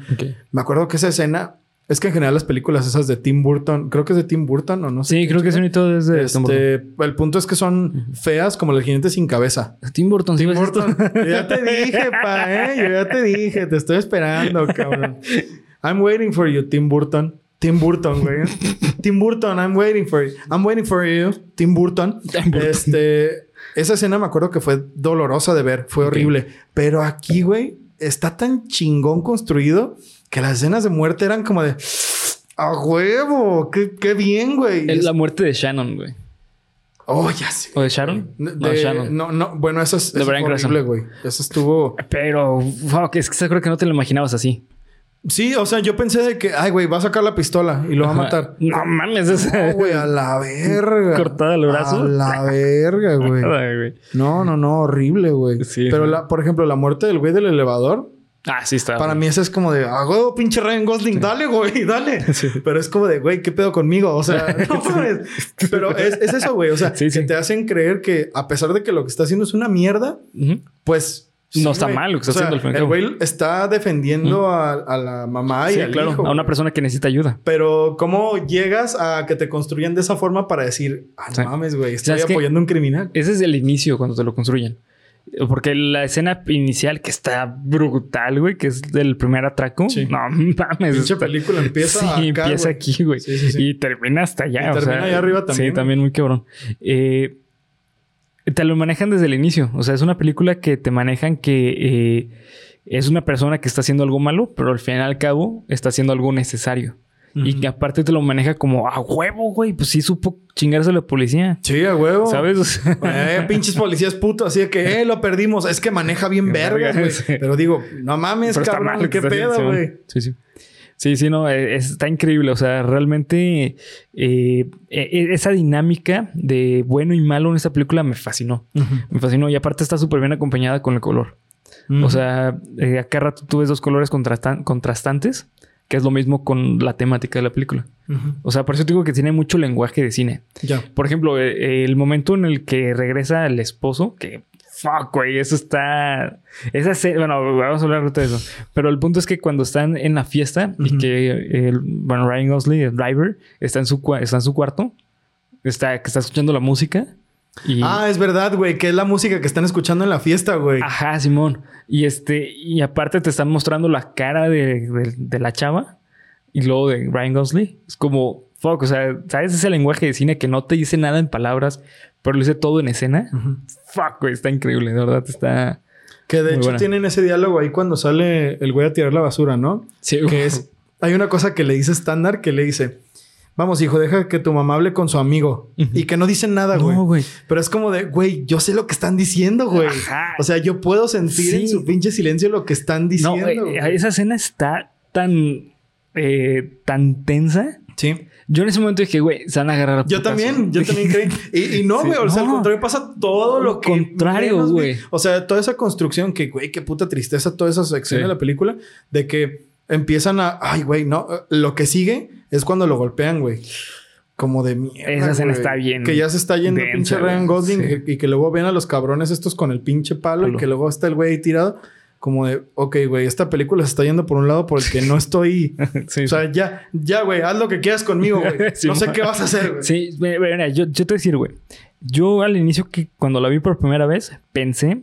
Me acuerdo que esa escena, es que en general las películas esas de Tim Burton, creo que es de Tim Burton o no sé. Sí, creo que es bonito desde Este, el punto es que son feas como el jinete sin cabeza. Tim Burton. sí, Tim ¿ves esto? Burton. Yo ya te dije, pa, ¿eh? Yo ya te dije. Te estoy esperando, cabrón. I'm waiting for you, Tim Burton. Tim Burton, güey. Tim Burton, I'm waiting for you. I'm waiting for you, Tim Burton. Tim Burton. Este... Esa escena me acuerdo que fue dolorosa de ver. Fue horrible. Pero aquí, güey, está tan chingón construido que las escenas de muerte eran como de... ¡A huevo! ¡Qué, qué bien, güey! Es la muerte de Shannon, güey. Oh, ya sé. ¿O de Sharon? De- no, Shannon. no, no, bueno, eso es, eso horrible, güey. Eso estuvo. Pero, fuck, es que se creo que no te lo imaginabas así. Sí, o sea, yo pensé de que, ay, güey, va a sacar la pistola y lo va a matar. No mames, es No, güey, a la verga. Cortada el brazo. A la verga, güey. No, no, no, horrible, güey. Sí, Pero, la, por ejemplo, la muerte del güey del elevador, Ah, sí está. para güey. mí esa es como de, ah, güey, pinche Ryan Gosling, dale, güey, dale. Sí. Pero es como de, güey, ¿qué pedo conmigo? O sea, no mames. Pero es, es eso, güey. O sea, que te hacen creer que a pesar de que lo que está haciendo es una mierda, pues. No está güey. mal lo que está O sea, haciendo El cabo. güey está defendiendo a, a la mamá y Sí, al claro. hijo. a una persona que necesita ayuda. Pero, ¿cómo llegas a que te construyan de esa forma para decir, ah, no Sí. mames, güey, sea, estoy apoyando a un criminal? Ese es el inicio cuando te lo construyen. Porque la escena inicial que está brutal, güey, que es del primer atraco. No mames. Pinche película empieza Sí, empieza aquí, güey. y termina hasta allá. Y termina allá arriba también. Sí, también muy cabrón. Eh, te lo manejan desde el inicio. O sea, es una película que te manejan que eh, es una persona que está haciendo algo malo, pero al fin y al cabo está haciendo algo necesario. Y que aparte te lo maneja como a huevo, güey. Pues sí supo chingarse a la policía. Sí, a huevo. ¿Sabes? eh, pinches policías putos. Así de que, eh, lo perdimos. Es que maneja bien vergas, güey. Pero digo, no mames, cabrón. Qué pedo, güey. Sí, sí. Sí, sí, no, e, está increíble. O sea, realmente eh, e, esa dinámica de bueno y malo en esta película me fascinó. Me fascinó. Y aparte está súper bien acompañada con el color. O sea, eh, acá rato tú ves dos colores contrastantes que es lo mismo con la temática de la película. O sea, por eso digo que tiene mucho lenguaje de cine. Ya. Por ejemplo, eh, el momento en el que regresa el esposo, que fuck, güey, eso está. Esa bueno, vamos a hablar de eso. Pero el punto es que cuando están en la fiesta y que el, bueno, Ryan Gosling, el driver, está en su, está en su cuarto, está, que está escuchando la música ah, es verdad, güey, que es la música que están escuchando en la fiesta, güey. Ajá, Simón. Y este, y aparte te están mostrando la cara de, la chava y luego de Ryan Gosling. Es como, fuck, o sea, ¿sabes ese lenguaje de cine que no te dice nada en palabras, pero lo dice todo en escena? Fuck, güey, está increíble, de verdad, está. Que de hecho tienen ese diálogo ahí cuando sale el güey a tirar la basura, ¿no? Sí, Que es. Hay una cosa que le dice estándar que le dice Vamos, hijo, deja que tu mamá hable con su amigo. Y que no dicen nada, güey. No, güey. Pero es como de, güey, yo sé lo que están diciendo, güey. O sea, yo puedo sentir en su pinche silencio lo que están diciendo. No, esa escena está tan, eh, tan tensa. Sí. Yo en ese momento dije, güey, se van a agarrar a Yo también, yo también creí. Y, no, güey, o sea, al contrario, pasa todo lo, que. contrario, güey. O sea, toda esa construcción que, güey, qué puta tristeza, toda esa sección de la película, de que empiezan a, ay, güey, no, lo que sigue es cuando lo golpean, güey. Como de mierda. Esa escena está bien. Que ya se está yendo pinche Ryan Gosling y, que luego ven a los cabrones estos con el pinche palo, y que luego está el güey tirado. Como de, ok, güey, esta película se está yendo por un lado por el que no estoy. O sea, ya, ya, güey, haz lo que quieras conmigo, güey. no sé qué vas a hacer, güey. Sí, mira, yo, yo te voy a decir, güey. Yo al inicio, que cuando la vi por primera vez, pensé,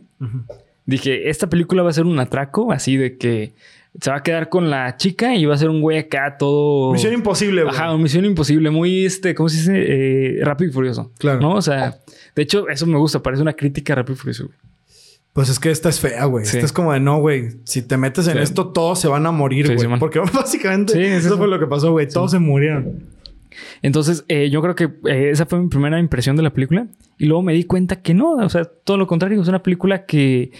dije, esta película va a ser un atraco así de que se va a quedar con la chica y va a ser un güey acá todo. Misión imposible, güey. Ajá, misión imposible. Muy, este, ¿cómo se dice? Eh, rápido y furioso. Claro. ¿No? O sea, de hecho, eso me gusta. Parece una crítica rápido y furioso, güey. Pues es que esta es fea, güey. Esta es como de no, güey. Si te metes en esto, todos se van a morir, güey. Porque básicamente eso, fue lo que pasó, güey. Todos se murieron. Entonces, eh, yo creo que eh, esa fue mi primera impresión de la película. Y luego me di cuenta que no, o sea, todo lo contrario. Es una película que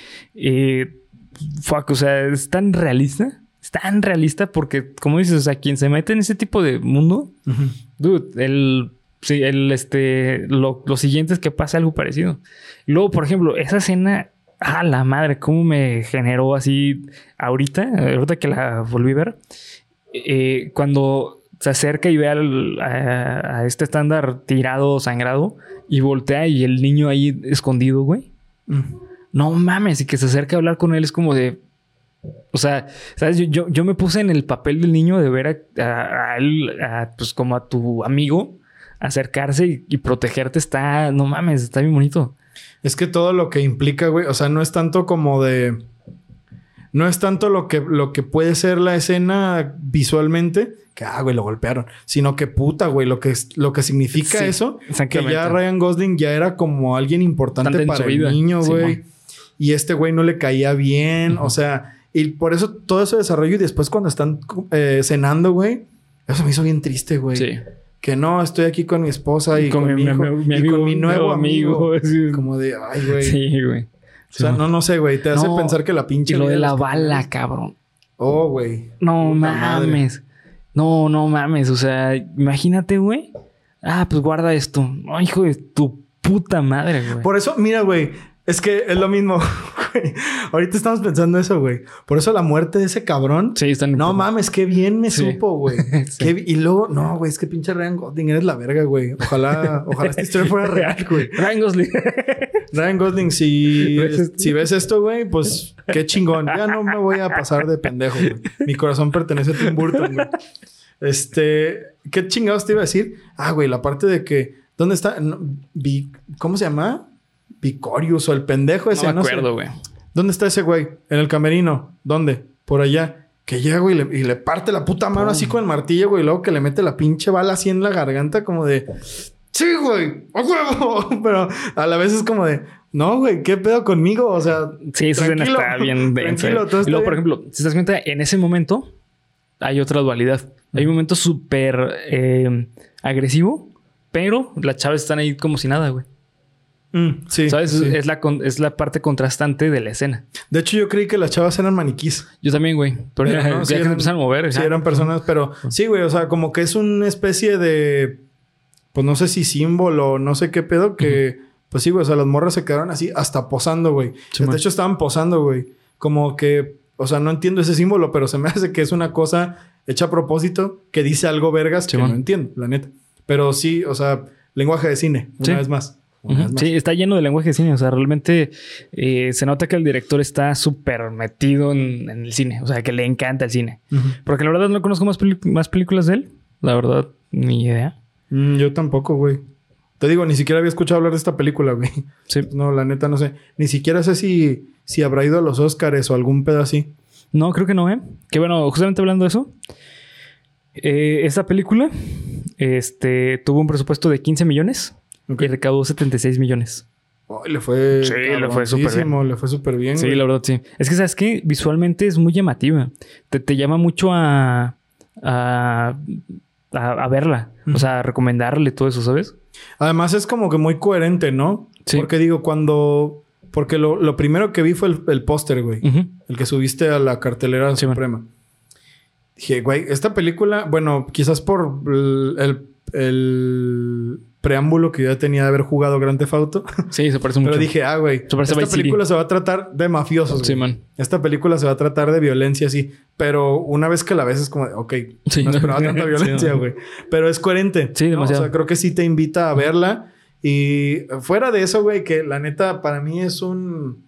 fuck, o sea, es tan realista. Es tan realista porque, como dices, o sea, quien se mete en ese tipo de mundo, dude, el, sí, el, este, lo, siguiente es que pase algo parecido. luego, por ejemplo, esa escena, ah, la madre, cómo me generó así ahorita, ahorita que la volví a ver, eh, cuando se acerca y ve al, a, este estándar tirado, sangrado, y voltea y el niño ahí escondido, güey no mames, y que se acerca a hablar con él es como de... O sea, ¿sabes? Yo, yo, me puse en el papel del niño de ver a, él, pues como a tu amigo, acercarse y, protegerte está, no mames, está bien bonito. Es que todo lo que implica, güey, o sea, no es tanto como de... No es tanto lo que, lo que puede ser la escena visualmente, que, ah, güey, lo golpearon, sino que puta, güey, lo que, lo que significa eso, que ya Ryan Gosling ya era como alguien importante para el niño, güey y este güey no le caía bien, o sea, y por eso todo ese desarrollo y después cuando están eh, cenando, güey, eso me hizo bien triste, güey. Sí. Que no, estoy aquí con mi esposa y, con, mi, hijo, y con mi nuevo amigo. Como de, ay, güey. Sí, güey. O sea, no, no sé, güey. Te hace pensar que la pinche. Y lo de la bala, cabrón. Oh, güey. No mames. No, no mames. O sea, imagínate, güey. Ah, pues guarda esto. Ay, hijo de tu puta madre, güey. Por eso, mira, güey. Es que es lo mismo, Ahorita estamos pensando eso, güey. Por eso la muerte de ese cabrón. Sí, están. No mames, qué bien me supo, güey. Y luego, no, güey, es que pinche Ryan Gosling eres la verga, güey. Ojalá, ojalá esta historia fuera real, güey. Ryan Gosling. Ryan Gosling, si, si ves esto, güey, pues qué chingón. Ya no me voy a pasar de pendejo, güey. Mi corazón pertenece a Tim Burton, güey. Este, ¿qué chingados te iba a decir? Ah, güey, la parte de que, ¿dónde está? vi, ¿Cómo se llama? Vicorius o el pendejo ese, no me sé. acuerdo, güey. ¿Dónde está ese güey? En el camerino. ¿Dónde? Por allá. Que llega, güey, y le, y le parte la puta mano así con el martillo, güey. Y luego que le mete la pinche bala así en la garganta, como de. Sí, güey, a huevo. Pero a la vez es como de. No, güey, ¿qué pedo conmigo? O sea. Sí, escena tranquilo. está bien densa. Tranquilo, todo Y luego, por ejemplo, si te das cuenta, en ese momento hay otra dualidad. Hay un momento súper eh, agresivo, pero las chavas están ahí como si nada, güey. Mm, sí. ¿Sabes? sí. Es, la con- es la parte contrastante de la escena. De hecho, yo creí que las chavas eran maniquís. Yo también, güey. Pero, ya, no, ya sí que se empiezan a mover. Sí, ya. eran personas, pero sí, güey, o sea, como que es una especie de, pues no sé si símbolo, no sé qué pedo, que, pues sí, güey, o sea, las morras se quedaron así hasta posando, güey. Sí, de man. hecho, estaban posando, güey. Como que, o sea, no entiendo ese símbolo, pero se me hace que es una cosa hecha a propósito que dice algo vergas que man. no entiendo, la neta. Pero sí, o sea, lenguaje de cine, una vez más. Sí, está lleno de lenguaje de cine. O sea, realmente eh, se nota que el director está súper metido en, en el cine. O sea, que le encanta el cine. Porque la verdad no conozco más, más películas de él. La verdad, ni idea. Mm, yo tampoco, güey. Te digo, ni siquiera había escuchado hablar de esta película, güey. Sí. No, la neta no sé. Ni siquiera sé si, si habrá ido a los Oscars o algún pedo así. No, creo que no, ¿eh? Que bueno, justamente hablando de eso. eh, esta película este, tuvo un presupuesto de 15 millones Ok. y recaudó 76 millones. Ay, le fue. Sí, le fue súper cabroncísimo, Le fue súper bien. Sí, güey. la verdad, sí. Es que, ¿sabes qué? Visualmente es muy llamativa. Te, te llama mucho a, a, a, a verla. O sea, a recomendarle todo eso, ¿sabes? Además, es como que muy coherente, ¿no? Sí. Porque digo, cuando. Porque lo, lo primero que vi fue el, el póster, güey. El que subiste a la cartelera Sí, man. suprema. Dije, güey, esta película, bueno, quizás por el, el- el preámbulo que yo ya tenía de haber jugado Grand Theft Auto. Sí, se parece mucho. Pero dije, ah, güey, Se parece a esta Vice City. película se va a tratar de mafiosos, Sí, man. Esta película se va a tratar de violencia, sí. Pero una vez que la ves es como, ok, Sí. no esperaba tanta Sí, violencia, güey. Pero es coherente. Sí, ¿no? demasiado. O sea, creo que sí te invita a verla. Y fuera de eso, güey, que la neta para mí es un...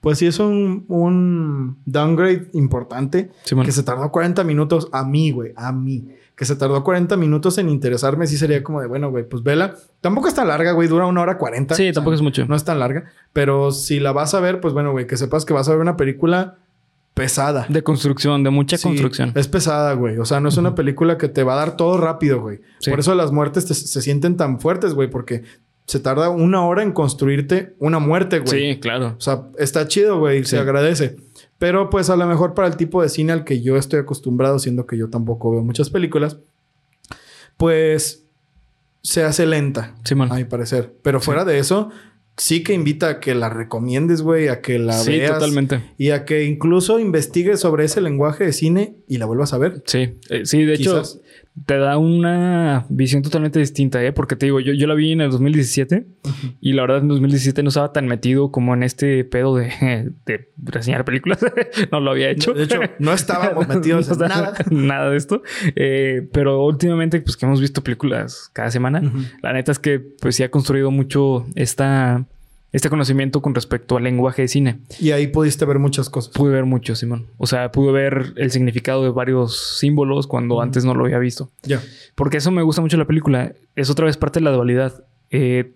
Pues sí es un, un downgrade importante. Sí, man. que se tardó 40 minutos a mí, güey. A mí. Que se tardó 40 minutos en interesarme. Sí sería como de, bueno, güey, pues vela. Tampoco es tan larga, güey. Dura una hora 40. Sí, tampoco es mucho. No es tan larga. Pero si la vas a ver, pues bueno, güey, que sepas que vas a ver una película pesada. De construcción, de mucha Sí, construcción. Es pesada, güey. O sea, no es una película que te va a dar todo rápido, güey. Sí. Por eso las muertes te- se sienten tan fuertes, güey, porque se tarda una hora en construirte una muerte, güey. Sí, claro. O sea, está chido, güey, Sí. se agradece. Pero pues a lo mejor para el tipo de cine al que yo estoy acostumbrado, siendo que yo tampoco veo muchas películas, pues se hace lenta, Sí, a mi parecer. Pero fuera de eso, sí que invita a que la recomiendes, güey, a que la sí, veas. totalmente. Y a que incluso investigues sobre ese lenguaje de cine y la vuelvas a ver. Sí, Eh, sí, de Quizás. hecho, te da una visión totalmente distinta, ¿eh? Porque te digo, yo, yo la vi en el 2017 y la verdad en 2017 no estaba tan metido como en este pedo de, de reseñar películas. no lo había hecho. De hecho, no estábamos metidos No en nada. nada de esto. Eh, pero últimamente, pues que hemos visto películas cada semana, la neta es que pues sí ha construido mucho esta, este conocimiento con respecto al lenguaje de cine. Y ahí pudiste ver muchas cosas. Pude ver mucho, Simón. O sea, pude ver el significado de varios símbolos cuando antes no lo había visto. Ya. Porque eso me gusta mucho de la película. Es otra vez parte de la dualidad. Eh,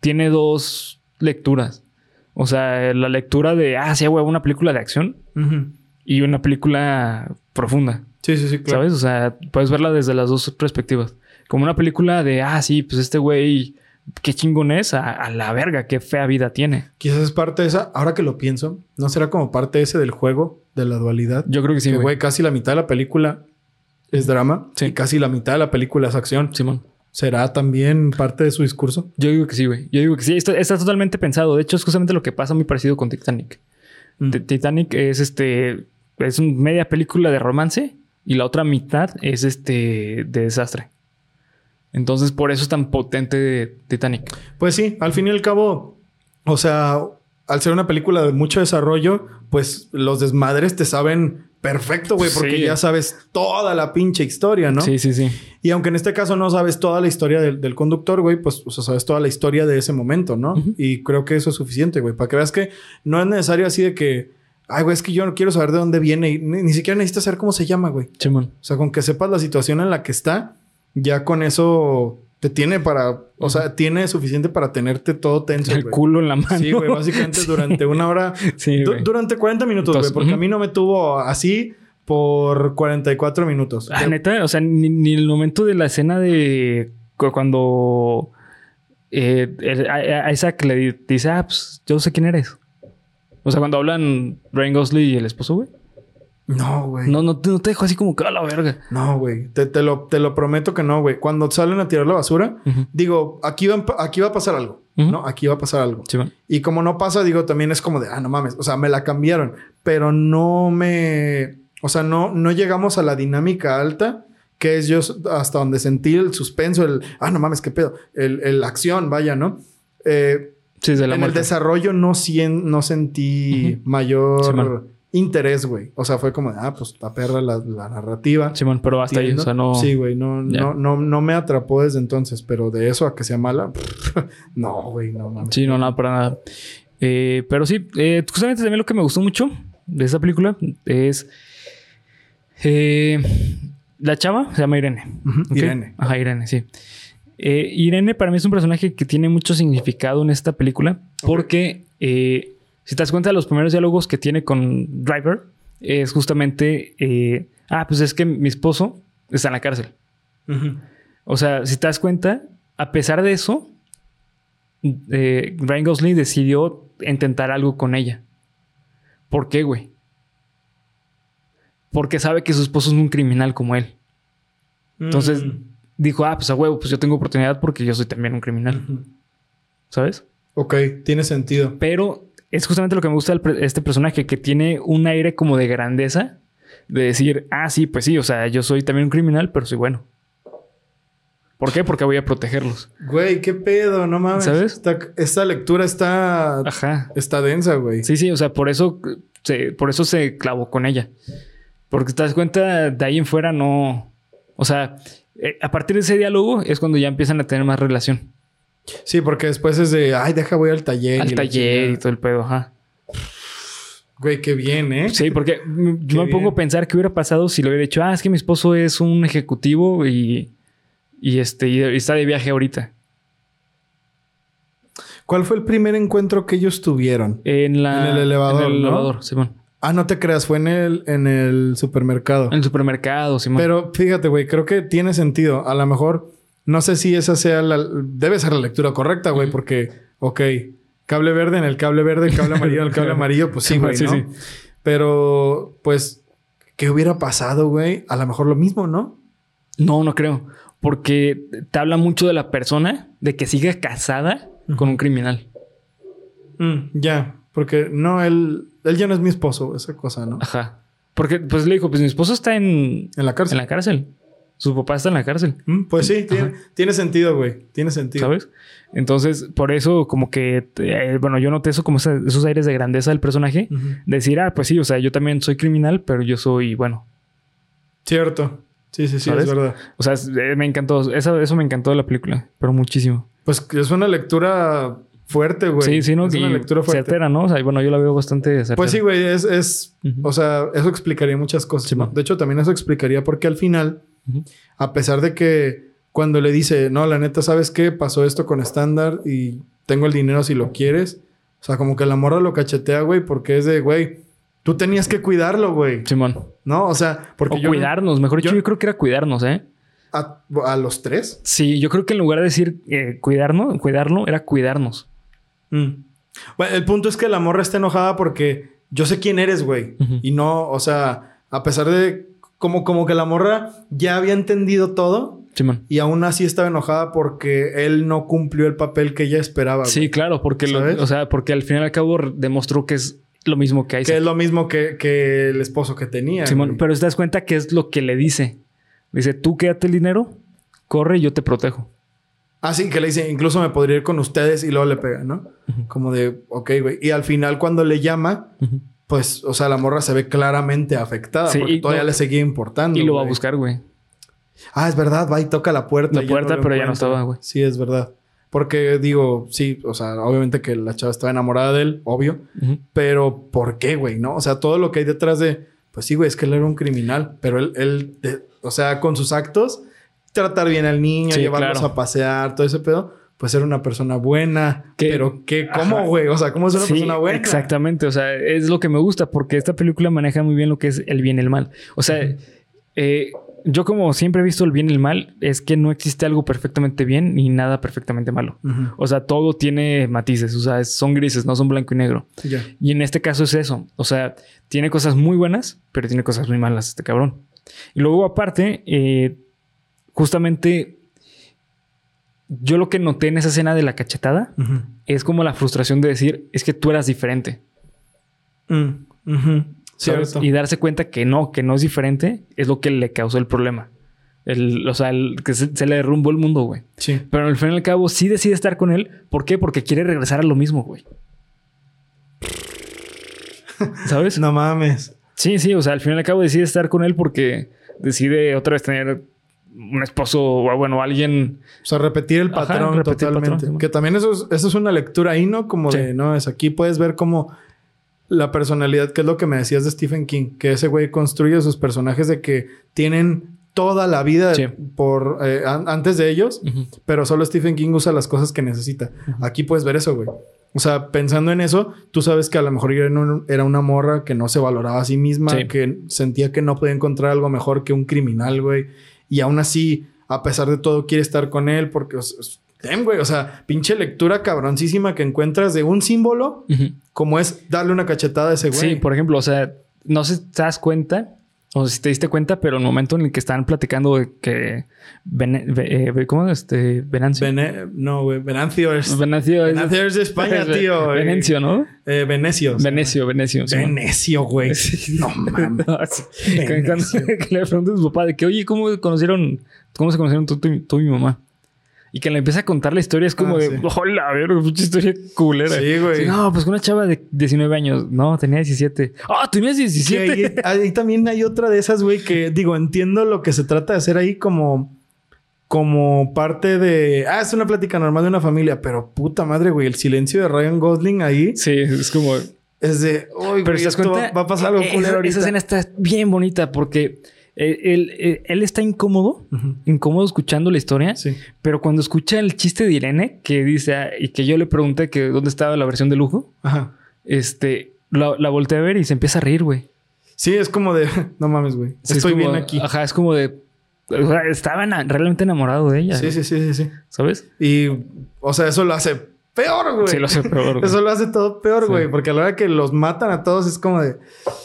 tiene dos lecturas. O sea, la lectura de, ah, sí, güey, una película de acción Ujú. y una película profunda. Sí, sí, sí, claro. ¿Sabes? O sea, puedes verla desde las dos perspectivas. Como una película de, ah, sí, pues este güey, qué chingón es, a, a la verga, qué fea vida tiene. Quizás es parte de esa, ahora que lo pienso, ¿no será como parte ese del juego, de la dualidad? Yo creo que sí, que, güey. casi la mitad de la película es drama Sí. y casi la mitad de la película es acción. Simón. ¿Será también parte de su discurso? Yo digo que sí, güey. Yo digo que sí. Está, está totalmente pensado. De hecho, es justamente lo que pasa muy parecido con Titanic. Mm. Titanic es este. Es un media película de romance y la otra mitad es este de desastre. Entonces, por eso es tan potente Titanic. Pues sí, al fin y al cabo, o sea, al ser una película de mucho desarrollo, pues los desmadres te saben perfecto, güey, porque Sí. ya sabes toda la pinche historia, ¿no? Sí, sí, sí. Y aunque en este caso no sabes toda la historia del, del conductor, güey, pues o sea, sabes toda la historia de ese momento, ¿no? Y creo que eso es suficiente, güey, para que veas que no es necesario así de que, ay, güey, es que yo no quiero saber de dónde viene y ni, ni siquiera necesitas saber cómo se llama, güey. Simón. O sea, con que sepas la situación en la que está, ya con eso Te tiene para, o sea, tiene suficiente para tenerte todo tenso. El culo en la mano. Sí, güey, básicamente durante una hora. sí, durante 40 minutos, güey, porque a mí no me tuvo así por 44 minutos. Ah, neta, o sea, ni, ni, el momento de la escena de cuando eh, a, Isaac le dice, ah, pues yo sé quién eres. O sea, cuando hablan Ryan Gosling y el esposo, güey. No, güey. No, no, no, te dejo así como que a la verga. No, güey. Te, te, lo, te lo prometo que no, güey. Cuando salen a tirar la basura, digo, aquí va, aquí va a pasar algo. ¿No? Aquí va a pasar algo. y como no pasa, digo, también es como de, ah, no mames. O sea, me la cambiaron. Pero no me. O sea, no, no llegamos a la dinámica alta que es yo hasta donde sentí el suspenso, el, ah, no mames, qué pedo, el, el acción, vaya, ¿no? Eh, sí, de la en el desarrollo no, no sentí mayor interés, güey. O sea, fue como, ah, pues la perra la, narrativa. Simón, pero hasta ahí, o sea, no. Sí, güey, no, no, no, no me atrapó desde entonces, pero de eso a que sea mala, no, güey, no mames. Sí, no, nada, para nada. Eh, pero sí, eh, justamente también lo que me gustó mucho de esa película es. Eh, la chava se llama Irene. Irene. Ajá, Irene, sí. Eh, Irene para mí es un personaje que tiene mucho significado en esta película porque si te das cuenta de los primeros diálogos que tiene con Driver es justamente, eh, ah, pues es que mi esposo está en la cárcel. O sea, si te das cuenta, a pesar de eso, Ryan Gosling decidió intentar algo con ella. ¿Por qué, güey? porque sabe que su esposo es un criminal como él. Entonces mm. dijo, ah, pues a huevo, pues yo tengo oportunidad porque yo soy también un criminal. ¿Sabes? Ok, tiene sentido. Pero es justamente lo que me gusta de este personaje, que tiene un aire como de grandeza, de decir, ah, sí, pues sí, o sea, yo soy también un criminal, pero soy bueno. ¿Por qué? Porque voy a protegerlos. Güey, qué pedo, no mames. ¿Sabes? Esta, lectura está. Ajá. Está densa, güey. Sí, sí, o sea, por eso se, por eso se clavó con ella. Porque te das cuenta, de ahí en fuera no. O sea, eh, a partir de ese diálogo es cuando ya empiezan a tener más relación. Sí, porque después es de, ay, deja, voy al taller. Al taller y todo el pedo, ajá. Güey, qué bien, ¿eh? Sí, porque yo me pongo a pensar qué hubiera pasado si lo hubiera dicho, ah, es que mi esposo es un ejecutivo y, y este, y está de viaje ahorita. ¿Cuál fue el primer encuentro que ellos tuvieron? En, la, en el elevador. En el elevador, Simón. Ah, no te creas, fue en el, en el supermercado. En el supermercado, sí. Pero fíjate, güey, creo que tiene sentido. A lo mejor, no sé si esa sea la... Debe ser la lectura correcta, güey, porque, ok, cable verde en el cable verde, cable amarillo en el cable amarillo, pues sí, güey, sí, Sí. Pero, pues, ¿qué hubiera pasado, güey? A lo mejor lo mismo, ¿no? No, no creo. Porque te habla mucho de la persona, de que sigue casada con un criminal. Mm, ya, porque no, él él ya no es mi esposo, esa cosa, ¿no? Ajá. Porque pues le dijo, pues mi esposo está en... En la cárcel. En la cárcel. Su papá está en la cárcel. Mm, pues sí, tiene, sentido, güey. Tiene sentido. ¿Sabes? Entonces, por eso, como que, eh, bueno, yo noté eso como esos aires de grandeza del personaje. Decir, ah, pues sí, o sea, yo también soy criminal, pero yo soy, bueno. Cierto. Sí, sí, sí, es verdad. O sea, eh, me encantó. Eso, eso me encantó de la película, pero muchísimo. Pues es una lectura fuerte, güey. Sí, sí, ¿no? Es una lectura fuerte. Certera, ¿no? O sea, bueno, yo la veo bastante certera. Pues sí, güey, es, es o sea, eso explicaría muchas cosas. De hecho, también eso explicaría por qué al final, a pesar de que cuando le dice, no, la neta, ¿sabes qué? Pasó esto con estándar y tengo el dinero si lo quieres. O sea, como que la morra lo cachetea, güey, porque es de, güey, tú tenías que cuidarlo, güey. Simón. ¿No? O sea, porque o cuidarnos, mejor dicho, yo creo que era cuidarnos, ¿eh? A, a, los tres? Sí, yo creo que en lugar de decir eh, cuidarnos, cuidarlo, era cuidarnos. Mm. Bueno, el punto es que la morra está enojada porque yo sé quién eres, güey. Y no, o sea, a pesar de como, como que la morra ya había entendido todo. y aún así estaba enojada porque él no cumplió el papel que ella esperaba. Sí, claro, porque lo, o sea, porque al final y al cabo demostró que es lo mismo que hay. Que es lo mismo que, que el esposo que tenía. Simón, pero te das cuenta que es lo que le dice. Dice, tú quédate el dinero, corre y yo te protejo. Ah, sí, que le dice, incluso me podría ir con ustedes y luego le pega, ¿no? Como de, ok, güey. Y al final cuando le llama, pues, o sea, la morra se ve claramente afectada porque todavía le seguía importando. Y lo va a buscar, güey. Ah, es verdad, va y toca la puerta. La puerta, pero ya no estaba, güey. Sí, es verdad. Porque digo, sí, o sea, obviamente que la chava estaba enamorada de él, obvio. Pero ¿por qué, güey? ¿No? O sea, todo lo que hay detrás de, pues sí, güey, es que él era un criminal, pero él, él o sea, con sus actos tratar bien al niño, Sí, llevarlos claro. a pasear, todo ese pedo, pues ser una persona buena. Pero ¿qué? ¿Cómo, güey? O sea, ¿cómo es una Sí, persona buena? Exactamente, o sea, es lo que me gusta porque esta película maneja muy bien lo que es el bien y el mal. O sea, eh, yo como siempre he visto el bien y el mal, es que no existe algo perfectamente bien ni nada perfectamente malo. O sea, todo tiene matices, o sea, son grises, no son blanco y negro. Ya. Y en este caso es eso. O sea, tiene cosas muy buenas, pero tiene cosas muy malas este cabrón. Y luego, aparte, eh, justamente yo lo que noté en esa escena de la cachetada es como la frustración de decir, es que tú eras diferente. Mm. Y darse cuenta que no, que no es diferente, es lo que le causó el problema. El, o sea, el, que se, se le derrumbó el mundo, güey. Sí. Pero al fin y al cabo sí decide estar con él. ¿Por qué? Porque quiere regresar a lo mismo, güey. ¿Sabes? No mames. Sí, sí, o sea, al fin y al cabo decide estar con él porque decide otra vez tener un esposo o bueno, alguien. O sea, repetir el Ajá, patrón el totalmente. patrón, que también eso es, eso es una lectura ahí, ¿no? Como Sí. de, no, es aquí puedes ver como la personalidad, que es lo que me decías de Stephen King, que ese güey construye sus personajes de que tienen toda la vida Sí. por eh, an- antes de ellos, pero solo Stephen King usa las cosas que necesita. Aquí puedes ver eso, güey. O sea, pensando en eso, tú sabes que a lo mejor era un- era una morra que no se valoraba a sí misma, Sí. que sentía que no podía encontrar algo mejor que un criminal, güey. Y aún así, a pesar de todo, quiere estar con él porque, o sea, damn, güey, o sea, pinche lectura cabroncísima que encuentras de un símbolo como es darle una cachetada a ese güey. Sí, por ejemplo, o sea, no sé si te das cuenta o si te diste cuenta, pero el momento en el que están platicando de que Ve- eh, ¿cómo este Venancio? Vene- no, Venancio es... Venancio es, Venancio es de España, tío. Venencio, ¿no? Eh, Venecio. Venecio, Venecio. sí. Venecio, güey. No mames. Cuando Venecio. que le preguntas a su papá de que, oye, ¿cómo conocieron, cómo se conocieron tú, tú y mi mamá? Y que le empieza a contar la historia, es como Ah, de, sí. hola, a ver, pinche historia culera. Sí, güey. no, pues con una chava de 19 años. No, tenía 17. ¡Ah, tenías Que 17! ahí, ahí también hay otra de esas, güey, que digo, entiendo lo que se trata de hacer ahí como, como parte de. Ah, es una plática normal de una familia, pero puta madre, güey, el silencio de Ryan Gosling ahí Sí, es como... es de. Uy, Pero güey, ¿te das esto cuenta? va, a pasar algo Esa- culero ahorita. Esa escena está bien bonita porque él, él- él- está incómodo, incómodo escuchando la historia. Sí. Pero cuando escucha el chiste de Irene, que dice, ah, y que yo le pregunté que dónde estaba la versión de lujo, Ajá. este, la, la volteé a ver y se empieza a reír, güey. Sí, es como de. No mames, güey. Sí, es Estoy como- bien aquí. Ajá, es como de. o sea, estaba realmente enamorado de ella. Sí, güey, sí, sí, sí, sí. ¿Sabes? Y, o sea, eso lo hace peor, güey. Sí, lo hace peor, güey. Eso lo hace todo peor, Sí. güey. Porque a la hora que los matan a todos es como de.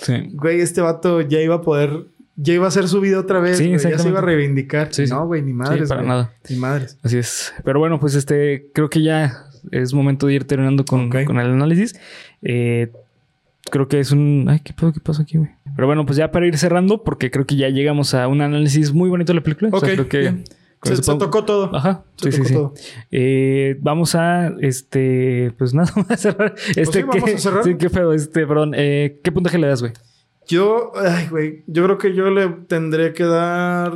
Sí. Güey, este vato ya iba a poder, ya iba a hacer su vida otra vez, Sí, güey, ya se iba a reivindicar. Sí. No, güey, ni madres, Sí, para nada. Ni madres. Así es. Pero bueno, pues este, creo que ya es momento de ir terminando con, el análisis. Eh, creo que es un. Ay, ¿qué pasó, qué pasó aquí, güey? Pero bueno, pues ya para ir cerrando, porque creo que ya llegamos a un análisis muy bonito de la película. O Ok, sea, creo que. bien. Se, se tocó todo. Ajá, Se sí, tocó sí. todo. Eh, vamos a, este, pues nada, vamos a cerrar. Este, sí, vamos ¿qué- a cerrar. Sí, qué feo, este, perdón. Eh, ¿Qué puntaje le das, güey? Yo, ay, güey, yo creo que yo le tendré que dar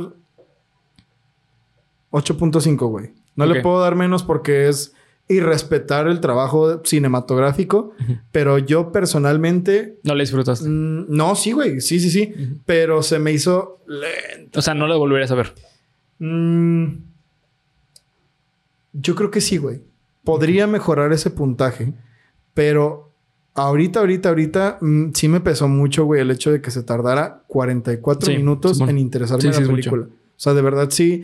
8.5, güey. No le puedo dar menos porque es irrespetar el trabajo cinematográfico, pero yo personalmente No le disfrutaste. mm, no, sí, güey, sí, sí, sí, pero se me hizo lento. O sea, no lo volverías a ver. Mm, yo creo que sí, güey. Podría mejorar ese puntaje, pero ahorita, ahorita, ahorita mm, sí me pesó mucho, güey, el hecho de que se tardara 44 Sí, minutos en interesarme Sí, en sí, la mucho. película. O sea, de verdad sí,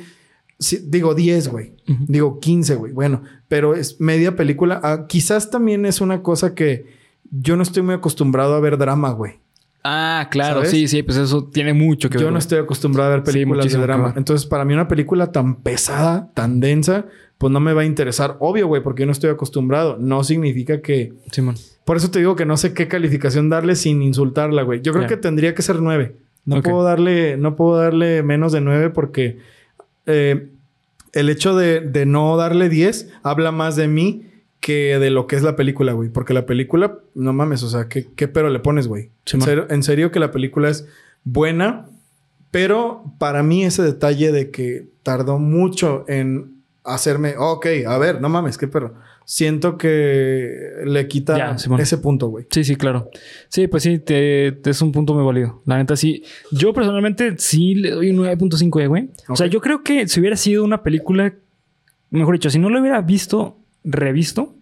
sí, digo 10, güey. Digo 15, güey. Bueno, pero es media película. Ah, quizás también es una cosa que yo no estoy muy acostumbrado a ver drama, güey. Ah, claro, ¿Sabes? sí, sí, pues eso tiene mucho que ver. Yo no estoy acostumbrado a ver Sí, películas de muchísimo que drama. Entonces, para mí una película tan pesada, tan densa, pues no me va a interesar. Obvio, güey, porque yo no estoy acostumbrado. No significa que... Simón. Por eso te digo que no sé qué calificación darle sin insultarla, güey. Yo creo que tendría que ser nueve. No puedo darle... No puedo darle menos de nueve porque... eh, el hecho de, de no darle 10 habla más de mí que de lo que es la película, güey. Porque la película, no mames, o sea, ¿qué, qué pero le pones, güey? Sí, en, serio, en serio que la película es buena, pero para mí ese detalle de que tardó mucho en hacerme, ok, a ver, no mames, qué perro. siento que le quita Ya, ese punto, güey. Sí, sí, claro. Sí, pues sí, te, te es un punto muy válido. La neta, sí. Yo personalmente sí le doy un 9.5, eh, güey. O sea, yo creo que si hubiera sido una película, mejor dicho, si no lo hubiera visto, revisto,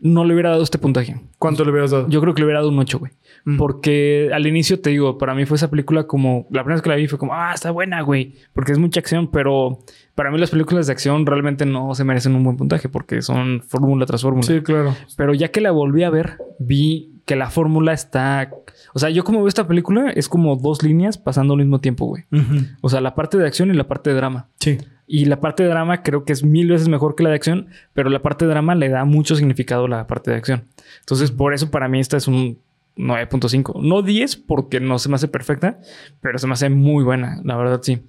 no le hubiera dado este puntaje. ¿Cuánto le hubieras dado? Yo creo que le hubiera dado un 8, güey. Mm. Porque al inicio te digo, para mí fue esa película como. La primera vez que la vi fue como, ah, está buena, güey. Porque es mucha acción, pero para mí las películas de acción realmente no se merecen un buen puntaje porque son fórmula tras fórmula. Sí, claro. Pero ya que la volví a ver, vi que la fórmula está. O sea, yo como veo esta película es como dos líneas pasando al mismo tiempo, güey. O sea, la parte de acción y la parte de drama. Sí. Y la parte de drama creo que es mil veces mejor que la de acción, pero la parte de drama le da mucho significado a la parte de acción. Entonces, por eso para mí esta es un 9.5. No 10 porque no se me hace perfecta, pero se me hace muy buena, la verdad sí.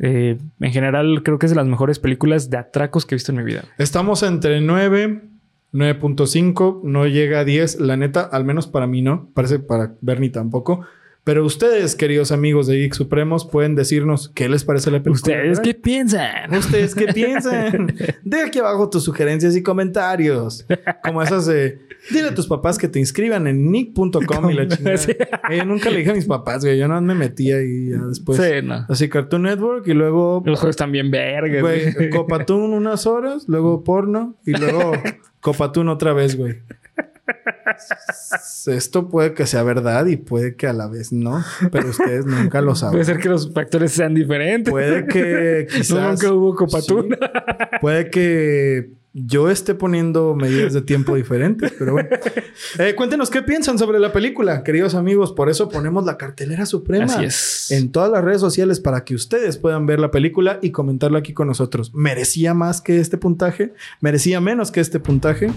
Eh, en general creo que es de las mejores películas de atracos que he visto en mi vida. Estamos entre 9, 9.5, no llega a 10. La neta, al menos para mí no. Parece para Bernie tampoco. Pero ustedes, queridos amigos de Geek Supremos, pueden decirnos qué les parece la película. ¿Ustedes qué piensan? ¿Ustedes qué piensan? Deja aquí abajo tus sugerencias y comentarios. Como esas de... Dile a tus papás que te inscriban en nick.com y la chingada. Sí. Eh, Yo nunca le dije a mis papás, güey. Yo no me metí ahí ya después. sí, no. Así Cartoon Network y luego... Los juegos están bien vergas. Güey, güey. Copatún unas horas, luego porno y luego Copatún otra vez, güey. Esto puede que sea verdad y puede que a la vez no, pero ustedes nunca lo Puede saben. ser que los factores sean diferentes. Puede que quizás... No, nunca hubo copatún. Sí. Puede que yo esté poniendo medidas de tiempo diferentes, pero bueno. Eh, cuéntenos qué piensan sobre la película, queridos amigos. Por eso ponemos la cartelera suprema Así es. en todas las redes sociales para que ustedes puedan ver la película y comentarlo aquí con nosotros. ¿Merecía más que este puntaje? ¿Merecía menos que este puntaje?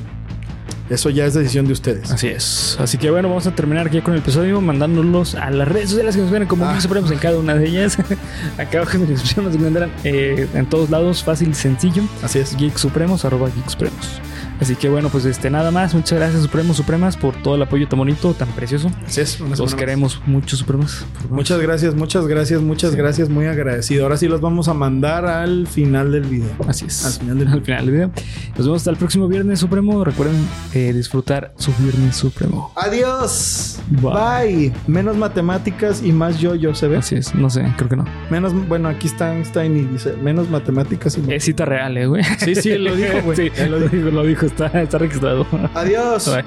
Eso ya es decisión de ustedes. Así es. Así que bueno, vamos a terminar aquí con el episodio mandándolos a las redes sociales que nos ven como Ah. Supremos en cada una de ellas. Acá abajo en la descripción nos encuentran eh, en todos lados, fácil y sencillo. Así es. Geek Supremos, arroba Geek Supremos. Así que bueno, pues este nada más. Muchas gracias, Supremos, Supremas, por todo el apoyo tan bonito, tan precioso. Así es. Los queremos mucho, Supremas. Muchas gracias, muchas gracias, muchas gracias. Muy agradecido. Ahora sí los vamos a mandar al final del video. Así es. Al final del Al final del video. Nos vemos hasta el próximo Viernes Supremo. Recuerden eh, disfrutar su Viernes Supremo. Adiós. Bye. Bye. Menos matemáticas y más yo-yo, ¿se ve? Así es. No sé, creo que no. Menos, bueno, aquí está Einstein y dice menos matemáticas y más. Es cita real, eh, güey. Sí, sí, lo dijo, güey. Sí, lo dijo, lo dijo. Está, está registrado. Adiós. Bye.